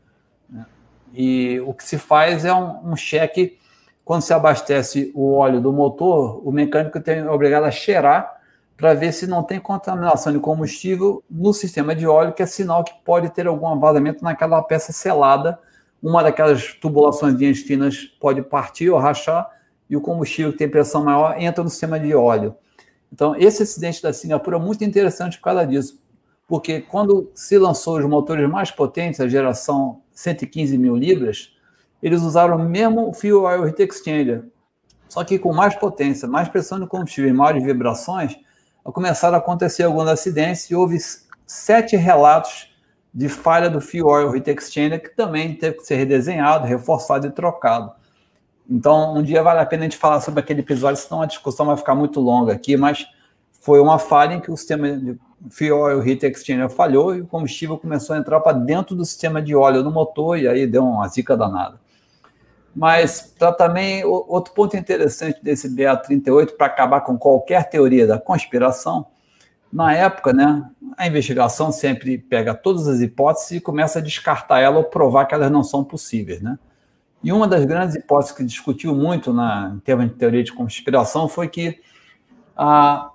Speaker 5: Né? E o que se faz é um, um cheque, quando se abastece o óleo do motor, o mecânico tem é obrigado a cheirar para ver se não tem contaminação de combustível no sistema de óleo, que é sinal que pode ter algum vazamento naquela peça selada. Uma daquelas tubulações finas pode partir ou rachar, e o combustível que tem pressão maior entra no sistema de óleo. Então, esse acidente da Singapura é muito interessante por causa disso, porque quando se lançou os motores mais potentes, a geração 115 mil libras, eles usaram o mesmo Fuel Oil Heat Exchanger, só que com mais potência, mais pressão de combustível e maiores vibrações, começaram a acontecer alguns acidentes e houve sete relatos de falha do Fuel Oil Heat Exchanger, que também teve que ser redesenhado, reforçado e trocado. Então, um dia vale a pena a gente falar sobre aquele episódio, senão a discussão vai ficar muito longa aqui, mas foi uma falha em que o sistema de Fuel Oil Heat Exchanger falhou e o combustível começou a entrar para dentro do sistema de óleo do motor e aí deu uma zica danada. Mas também outro ponto interessante desse BA38 para acabar com qualquer teoria da conspiração, na época, né, a investigação sempre pega todas as hipóteses e começa a descartar ela ou provar que elas não são possíveis, né? E uma das grandes hipóteses que discutiu muito na, em termos de teoria de conspiração foi que a,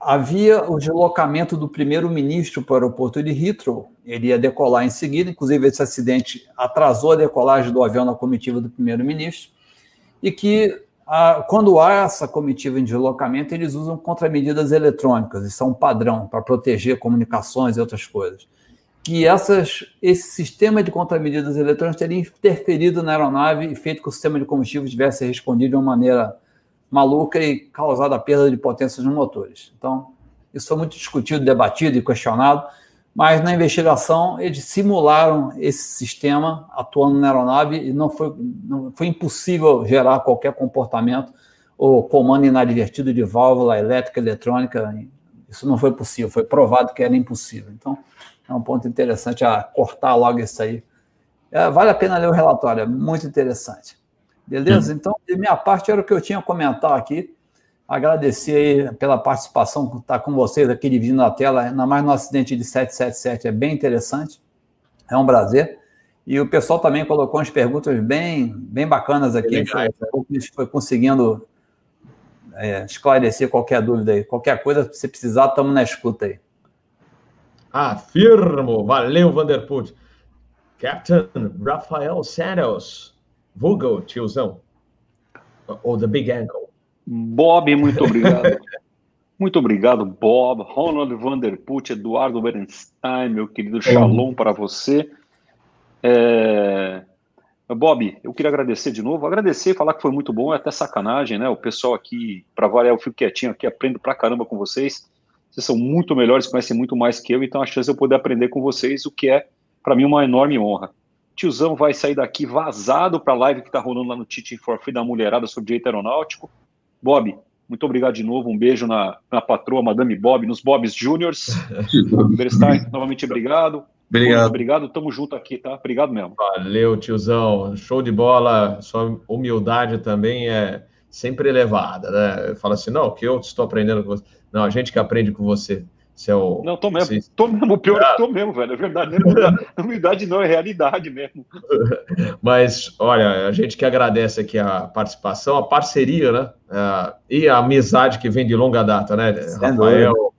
Speaker 5: havia o deslocamento do primeiro-ministro para o aeroporto de Heathrow. Ele ia decolar em seguida, inclusive esse acidente atrasou a decolagem do avião na comitiva do primeiro-ministro, e que a, quando há essa comitiva em deslocamento, eles usam contramedidas eletrônicas, isso é um padrão para proteger comunicações e outras coisas. Que essas, esse sistema de contramedidas eletrônicas teria interferido na aeronave e feito que o sistema de combustível tivesse respondido de uma maneira maluca e causado a perda de potência nos motores. Então, isso foi muito discutido, debatido e questionado, mas na investigação eles simularam esse sistema atuando na aeronave e não foi, não, foi impossível gerar qualquer comportamento ou comando inadvertido de válvula elétrica, eletrônica. Isso não foi possível, foi provado que era impossível. Então, é um ponto interessante a cortar logo isso aí. É, vale a pena ler o relatório, é muito interessante. Beleza? Então, de minha parte, era o que eu tinha a comentar aqui. Agradecer aí pela participação, estar tá com vocês aqui dividindo a tela, ainda mais no acidente de 777, é bem interessante. É um prazer. E o pessoal também colocou umas perguntas bem, bem bacanas aqui. Foi, foi conseguindo é, esclarecer qualquer dúvida aí. Qualquer coisa, se precisar, estamos na escuta aí.
Speaker 3: Afirmo. Valeu, Vanderput. Captain Rafael Santos. Vogel, tiozão. Ou The Big Angle.
Speaker 2: Bob, muito obrigado. [LAUGHS] muito obrigado, Bob. Ronald Vanderput, Eduardo Berenstein, meu querido Shalom para você. É... Bob, eu queria agradecer de novo. Agradecer e falar que foi muito bom, é até sacanagem, né? O pessoal aqui, para variar, eu fico quietinho aqui, aprendo pra caramba com vocês. Vocês são muito melhores, conhecem muito mais que eu, então a chance de eu poder aprender com vocês, o que é, para mim, uma enorme honra tiozão vai sair daqui vazado para a live que está rolando lá no Teaching for Free da mulherada sobre direito aeronáutico. Bob, muito obrigado de novo. Um beijo na, na patroa, Madame Bob, nos Bobs Júniors. [LAUGHS] Berstein, novamente obrigado.
Speaker 1: Obrigado. Muito
Speaker 2: obrigado, tamo junto aqui, tá? Obrigado mesmo.
Speaker 3: Valeu, tiozão. Show de bola. Sua humildade também é sempre elevada, né? Fala assim, não, que eu estou aprendendo com você. Não, a gente que aprende com você.
Speaker 2: Seu, é não, tô mesmo. Você... Tô mesmo. O pior é que tô mesmo, velho. É verdade. Não é humildade, não, é realidade mesmo. [LAUGHS]
Speaker 3: Mas, olha, a gente que agradece aqui a participação, a parceria, né? Uh, e a amizade que vem de longa data, né? Sem Rafael, dúvida.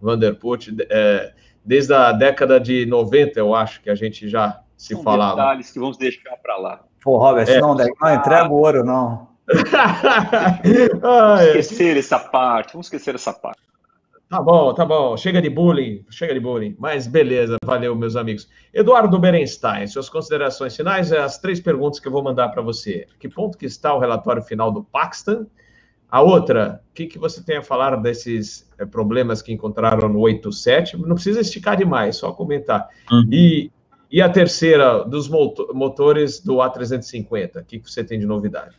Speaker 3: Vanderput, é, desde a década de 90, eu acho que a gente já se São falava.
Speaker 2: detalhes que vamos deixar para lá.
Speaker 5: Pô, Robert, é. não, não entrega o ouro, não.
Speaker 2: Vamos esquecer essa parte, vamos esquecer essa parte.
Speaker 3: Tá bom, tá bom. Chega de bullying, chega de bullying. Mas beleza, valeu, meus amigos. Eduardo Berenstein, suas considerações finais, é as três perguntas que eu vou mandar para você. Que ponto que está o relatório final do Paxton? A outra, o que, que você tem a falar desses é, problemas que encontraram no 87? Não precisa esticar demais, só comentar. Uhum. E, e a terceira, dos motores do A350, o que, que você tem de novidade?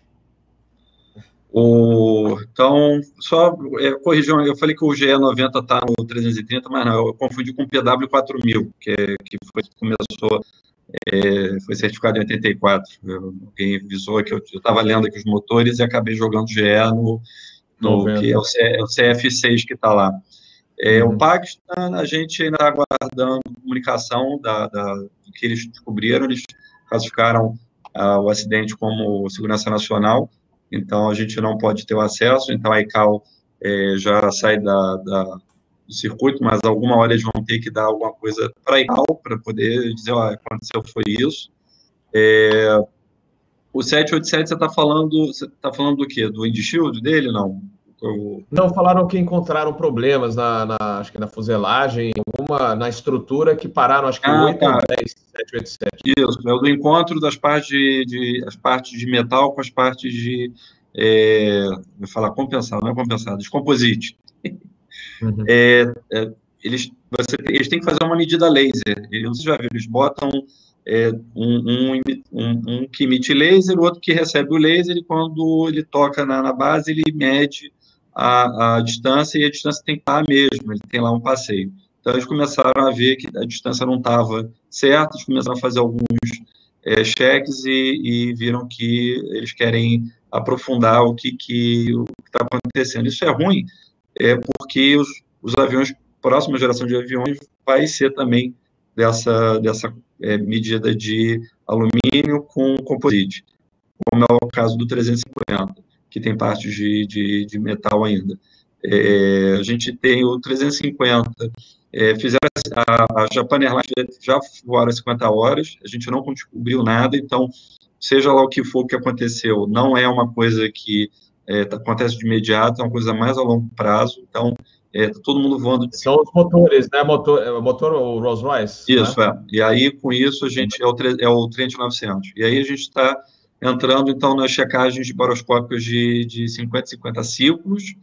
Speaker 1: O, então, só é, corrigir, eu falei que o GE90 está no 330, mas não, eu confundi com o PW4000, que, é, que foi, começou, é, foi certificado em 84. Eu, alguém avisou que eu estava lendo aqui os motores e acabei jogando GE no, no que é o, C, é o CF6 que está lá. É, uhum. O Pakistan, a gente ainda está aguardando comunicação da, da, do que eles descobriram, eles classificaram ah, o acidente como segurança nacional, então a gente não pode ter o acesso, então a ICAO é, já sai da, da, do circuito, mas alguma hora eles vão ter que dar alguma coisa para a ICAO, para poder dizer, ó, aconteceu, foi isso. É, o 787, você está falando, você está falando do quê? Do Indy Shield dele, não?
Speaker 3: Não, falaram que encontraram problemas na, na, acho que na fuselagem, uma na estrutura que pararam, acho que ah, 8 tá. 10, 787.
Speaker 1: Isso, é o do encontro das partes de, de, as partes de metal com as partes de, é, vou falar compensado, não é compensado, descomposite. Uhum. É, é, eles, você, eles têm que fazer uma medida laser. Eles já viram, eles botam é, um, um, um, um, que emite laser, o outro que recebe o laser, e quando ele toca na, na base, ele mede a, a, distância, e a distância tem que estar mesmo, ele tem lá um passeio. Então, eles começaram a ver que a distância não estava certa, eles começaram a fazer alguns é, cheques e, e, viram que eles querem aprofundar o que está acontecendo. Isso é ruim, é porque os, os aviões, próxima geração de aviões, vai ser também dessa, dessa é, medida de alumínio com composite, como é o caso do 350, que tem partes de, de, de metal ainda. É, a gente tem o 350, é, fizeram a, a Japan Airlines já voaram 50 horas, a gente não descobriu nada, então, seja lá o que for que aconteceu, não é uma coisa que é, acontece de imediato, é uma coisa mais a longo prazo, então, é, tá todo mundo voando.
Speaker 3: São os motores, né? Motor, é, motor o Rolls Royce.
Speaker 1: Isso, né? é. E aí, com isso, a gente é o, é o Trent 900. E aí a gente está entrando, então, nas checagens de baroscópicos de, de 50, 50 ciclos,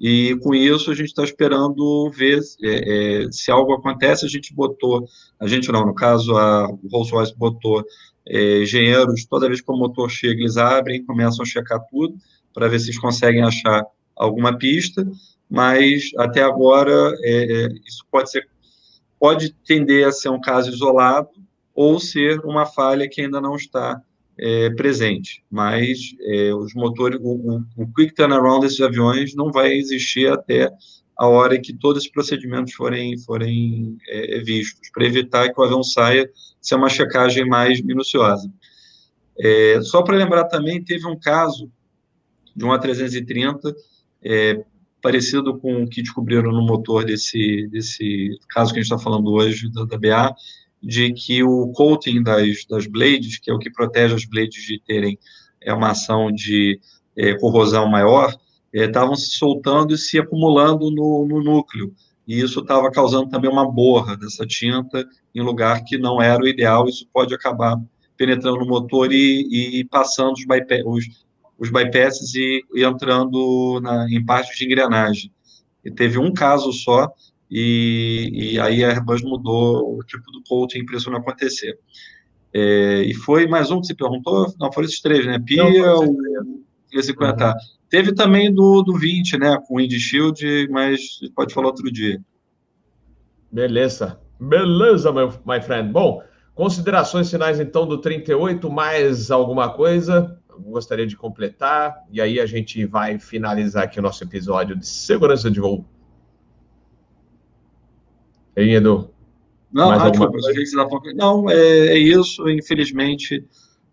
Speaker 1: e com isso a gente está esperando ver é, é, se algo acontece. A gente botou, a gente não, no caso, a Rolls-Royce botou é, engenheiros, toda vez que o motor chega, eles abrem, começam a checar tudo, para ver se eles conseguem achar alguma pista mas até agora é, é, isso pode ser pode tender a ser um caso isolado ou ser uma falha que ainda não está é, presente. Mas é, os motores, o, o, o, quick turnaround desses aviões não vai existir até a hora que todos os procedimentos forem, forem é, vistos, para evitar que o avião saia sem uma checagem mais minuciosa. É, só para lembrar também, teve um caso de um A330 é, parecido com o que descobriram no motor desse, desse caso que a gente está falando hoje, da, da BA, de que o coating das, das blades, que é o que protege as blades de terem é, uma ação de é, corrosão maior, estavam é, se soltando e se acumulando no, no núcleo. E isso estava causando também uma borra dessa tinta em lugar que não era o ideal. Isso pode acabar penetrando no motor e, e passando os, os, os bypasses e, e entrando na, em partes de engrenagem. E teve um caso só, e, e aí a Airbus mudou o tipo do coating para isso não acontecer. É, e foi mais um que você perguntou? Não, foram esses três, né? Pia, o E50. Uhum. Teve também do, do 20, né? Com o Windshield, Shield, mas pode falar outro dia.
Speaker 3: Beleza. Beleza, my, my friend. Bom, considerações finais então do 38, mais alguma coisa? gostaria de completar, e aí a gente vai finalizar aqui o nosso episódio de segurança de voo. Hein, Edu?
Speaker 1: Não, ah, desculpa, não é, é, isso, infelizmente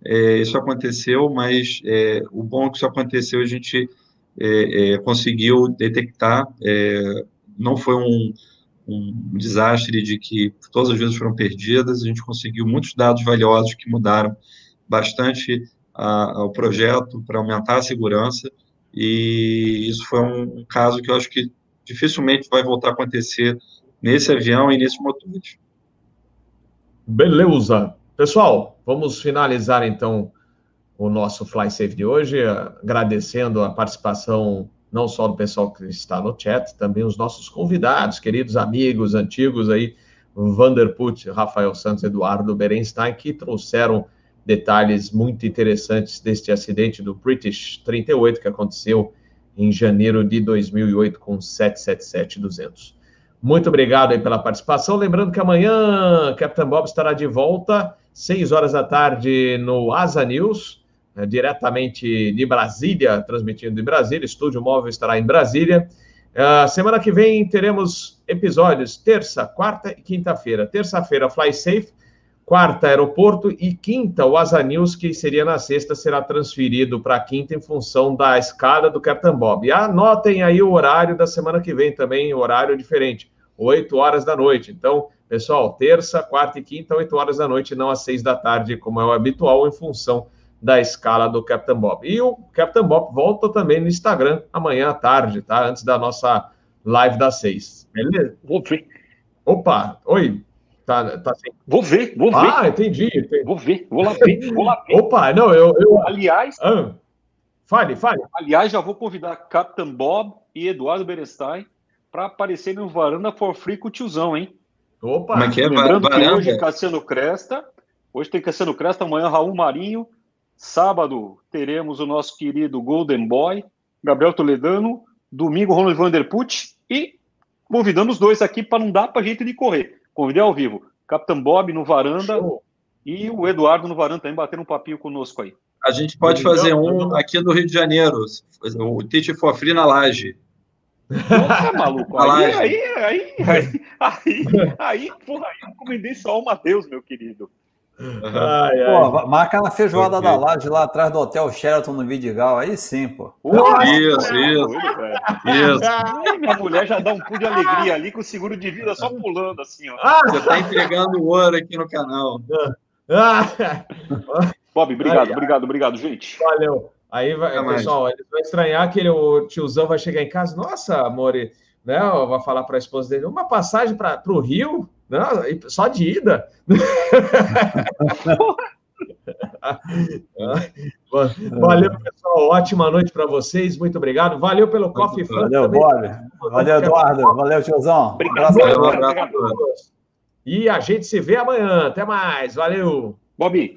Speaker 1: é, isso aconteceu, mas é, o bom é que isso aconteceu, a gente é, é, conseguiu detectar, não foi um, um desastre de que todas as vezes foram perdidas, a gente conseguiu muitos dados valiosos que mudaram bastante a, ao projeto para aumentar a segurança, e isso foi um, um caso que eu acho que dificilmente vai voltar a acontecer nesse avião e nesses motores.
Speaker 3: Beleza. Pessoal, vamos finalizar então o nosso Fly Safe de hoje, agradecendo a participação não só do pessoal que está no chat, também os nossos convidados, queridos amigos antigos aí, Vanderput, Rafael Santos, Eduardo Berenstein, que trouxeram detalhes muito interessantes deste acidente do British 38 que aconteceu em janeiro de 2008 com 777-200. Muito obrigado aí pela participação. Lembrando que amanhã Capitão Bob estará de volta, 6 horas da tarde, no Asa News, né, diretamente de Brasília, transmitindo de Brasília. Estúdio Móvel estará em Brasília. Uh, semana que vem teremos episódios terça, quarta e quinta-feira. Terça-feira, Fly Safe quarta, aeroporto, e quinta, o Asa News, que seria na sexta, será transferido para quinta em função da escada do Captain Bob. E anotem aí o horário da semana que vem também, horário diferente, 8 horas da noite. Então, pessoal, terça, quarta e quinta, 8 horas da noite, não às 6 da tarde, como é o habitual, em função da escala do Captain Bob. E o Captain Bob volta também no Instagram amanhã à tarde, tá? Antes da nossa live das 6. Beleza? Opa, oi, Tá, tá
Speaker 2: sem... Vou ver, vou ver.
Speaker 3: Ah, entendi, entendi.
Speaker 2: Vou ver, vou lá ver, vou lá ver.
Speaker 3: Opa, não, eu. eu...
Speaker 2: Aliás.
Speaker 3: Ah, fale, fale.
Speaker 2: Aliás, já vou convidar Captain Bob e Eduardo Berestein para aparecer no Varanda for Free com o tiozão, hein?
Speaker 1: Opa! Como é
Speaker 2: que é? Lembrando Varanda. que hoje Cassiano Cresta, hoje tem Cassiano Cresta, amanhã Raul Marinho, sábado teremos o nosso querido Golden Boy, Gabriel Toledano, domingo Ronald Vanderput e convidando os dois aqui para não dar para gente de correr. Convidei ao vivo, Capitão Bob no Varanda Show. e o Eduardo no Varanda também batendo um papinho conosco aí.
Speaker 1: A gente pode fazer um aqui no Rio de Janeiro, o Tite for free na laje.
Speaker 2: Nossa, maluco. Aí, aí, aí, aí, aí, aí, porra, aí encomendei só o Matheus, meu querido.
Speaker 5: Ai, ai. Pô, marca na feijoada da laje lá atrás do Hotel Sheraton no Vidigal, aí sim, pô.
Speaker 1: isso, isso.
Speaker 2: isso. Minha mulher já dá um pulo de alegria ali com o seguro de vida só pulando assim, ó.
Speaker 1: Ah, você tá entregando ouro aqui no canal. [LAUGHS]
Speaker 2: Bob, obrigado, obrigado, obrigado, gente.
Speaker 3: Valeu. Aí, vai, pessoal, eles vão estranhar que ele, o tiozão vai chegar em casa. Nossa, amore, né? Vai falar para a esposa dele: uma passagem para o Rio? Não, só de ida. [LAUGHS] Valeu, pessoal. Ótima noite para vocês. Muito obrigado. Valeu pelo Coffee
Speaker 5: Valeu, Bob. Valeu, Eduardo. Valeu, tiozão.
Speaker 3: Obrigado. Um abraço. E a gente se vê amanhã. Até mais. Valeu.
Speaker 2: Bob,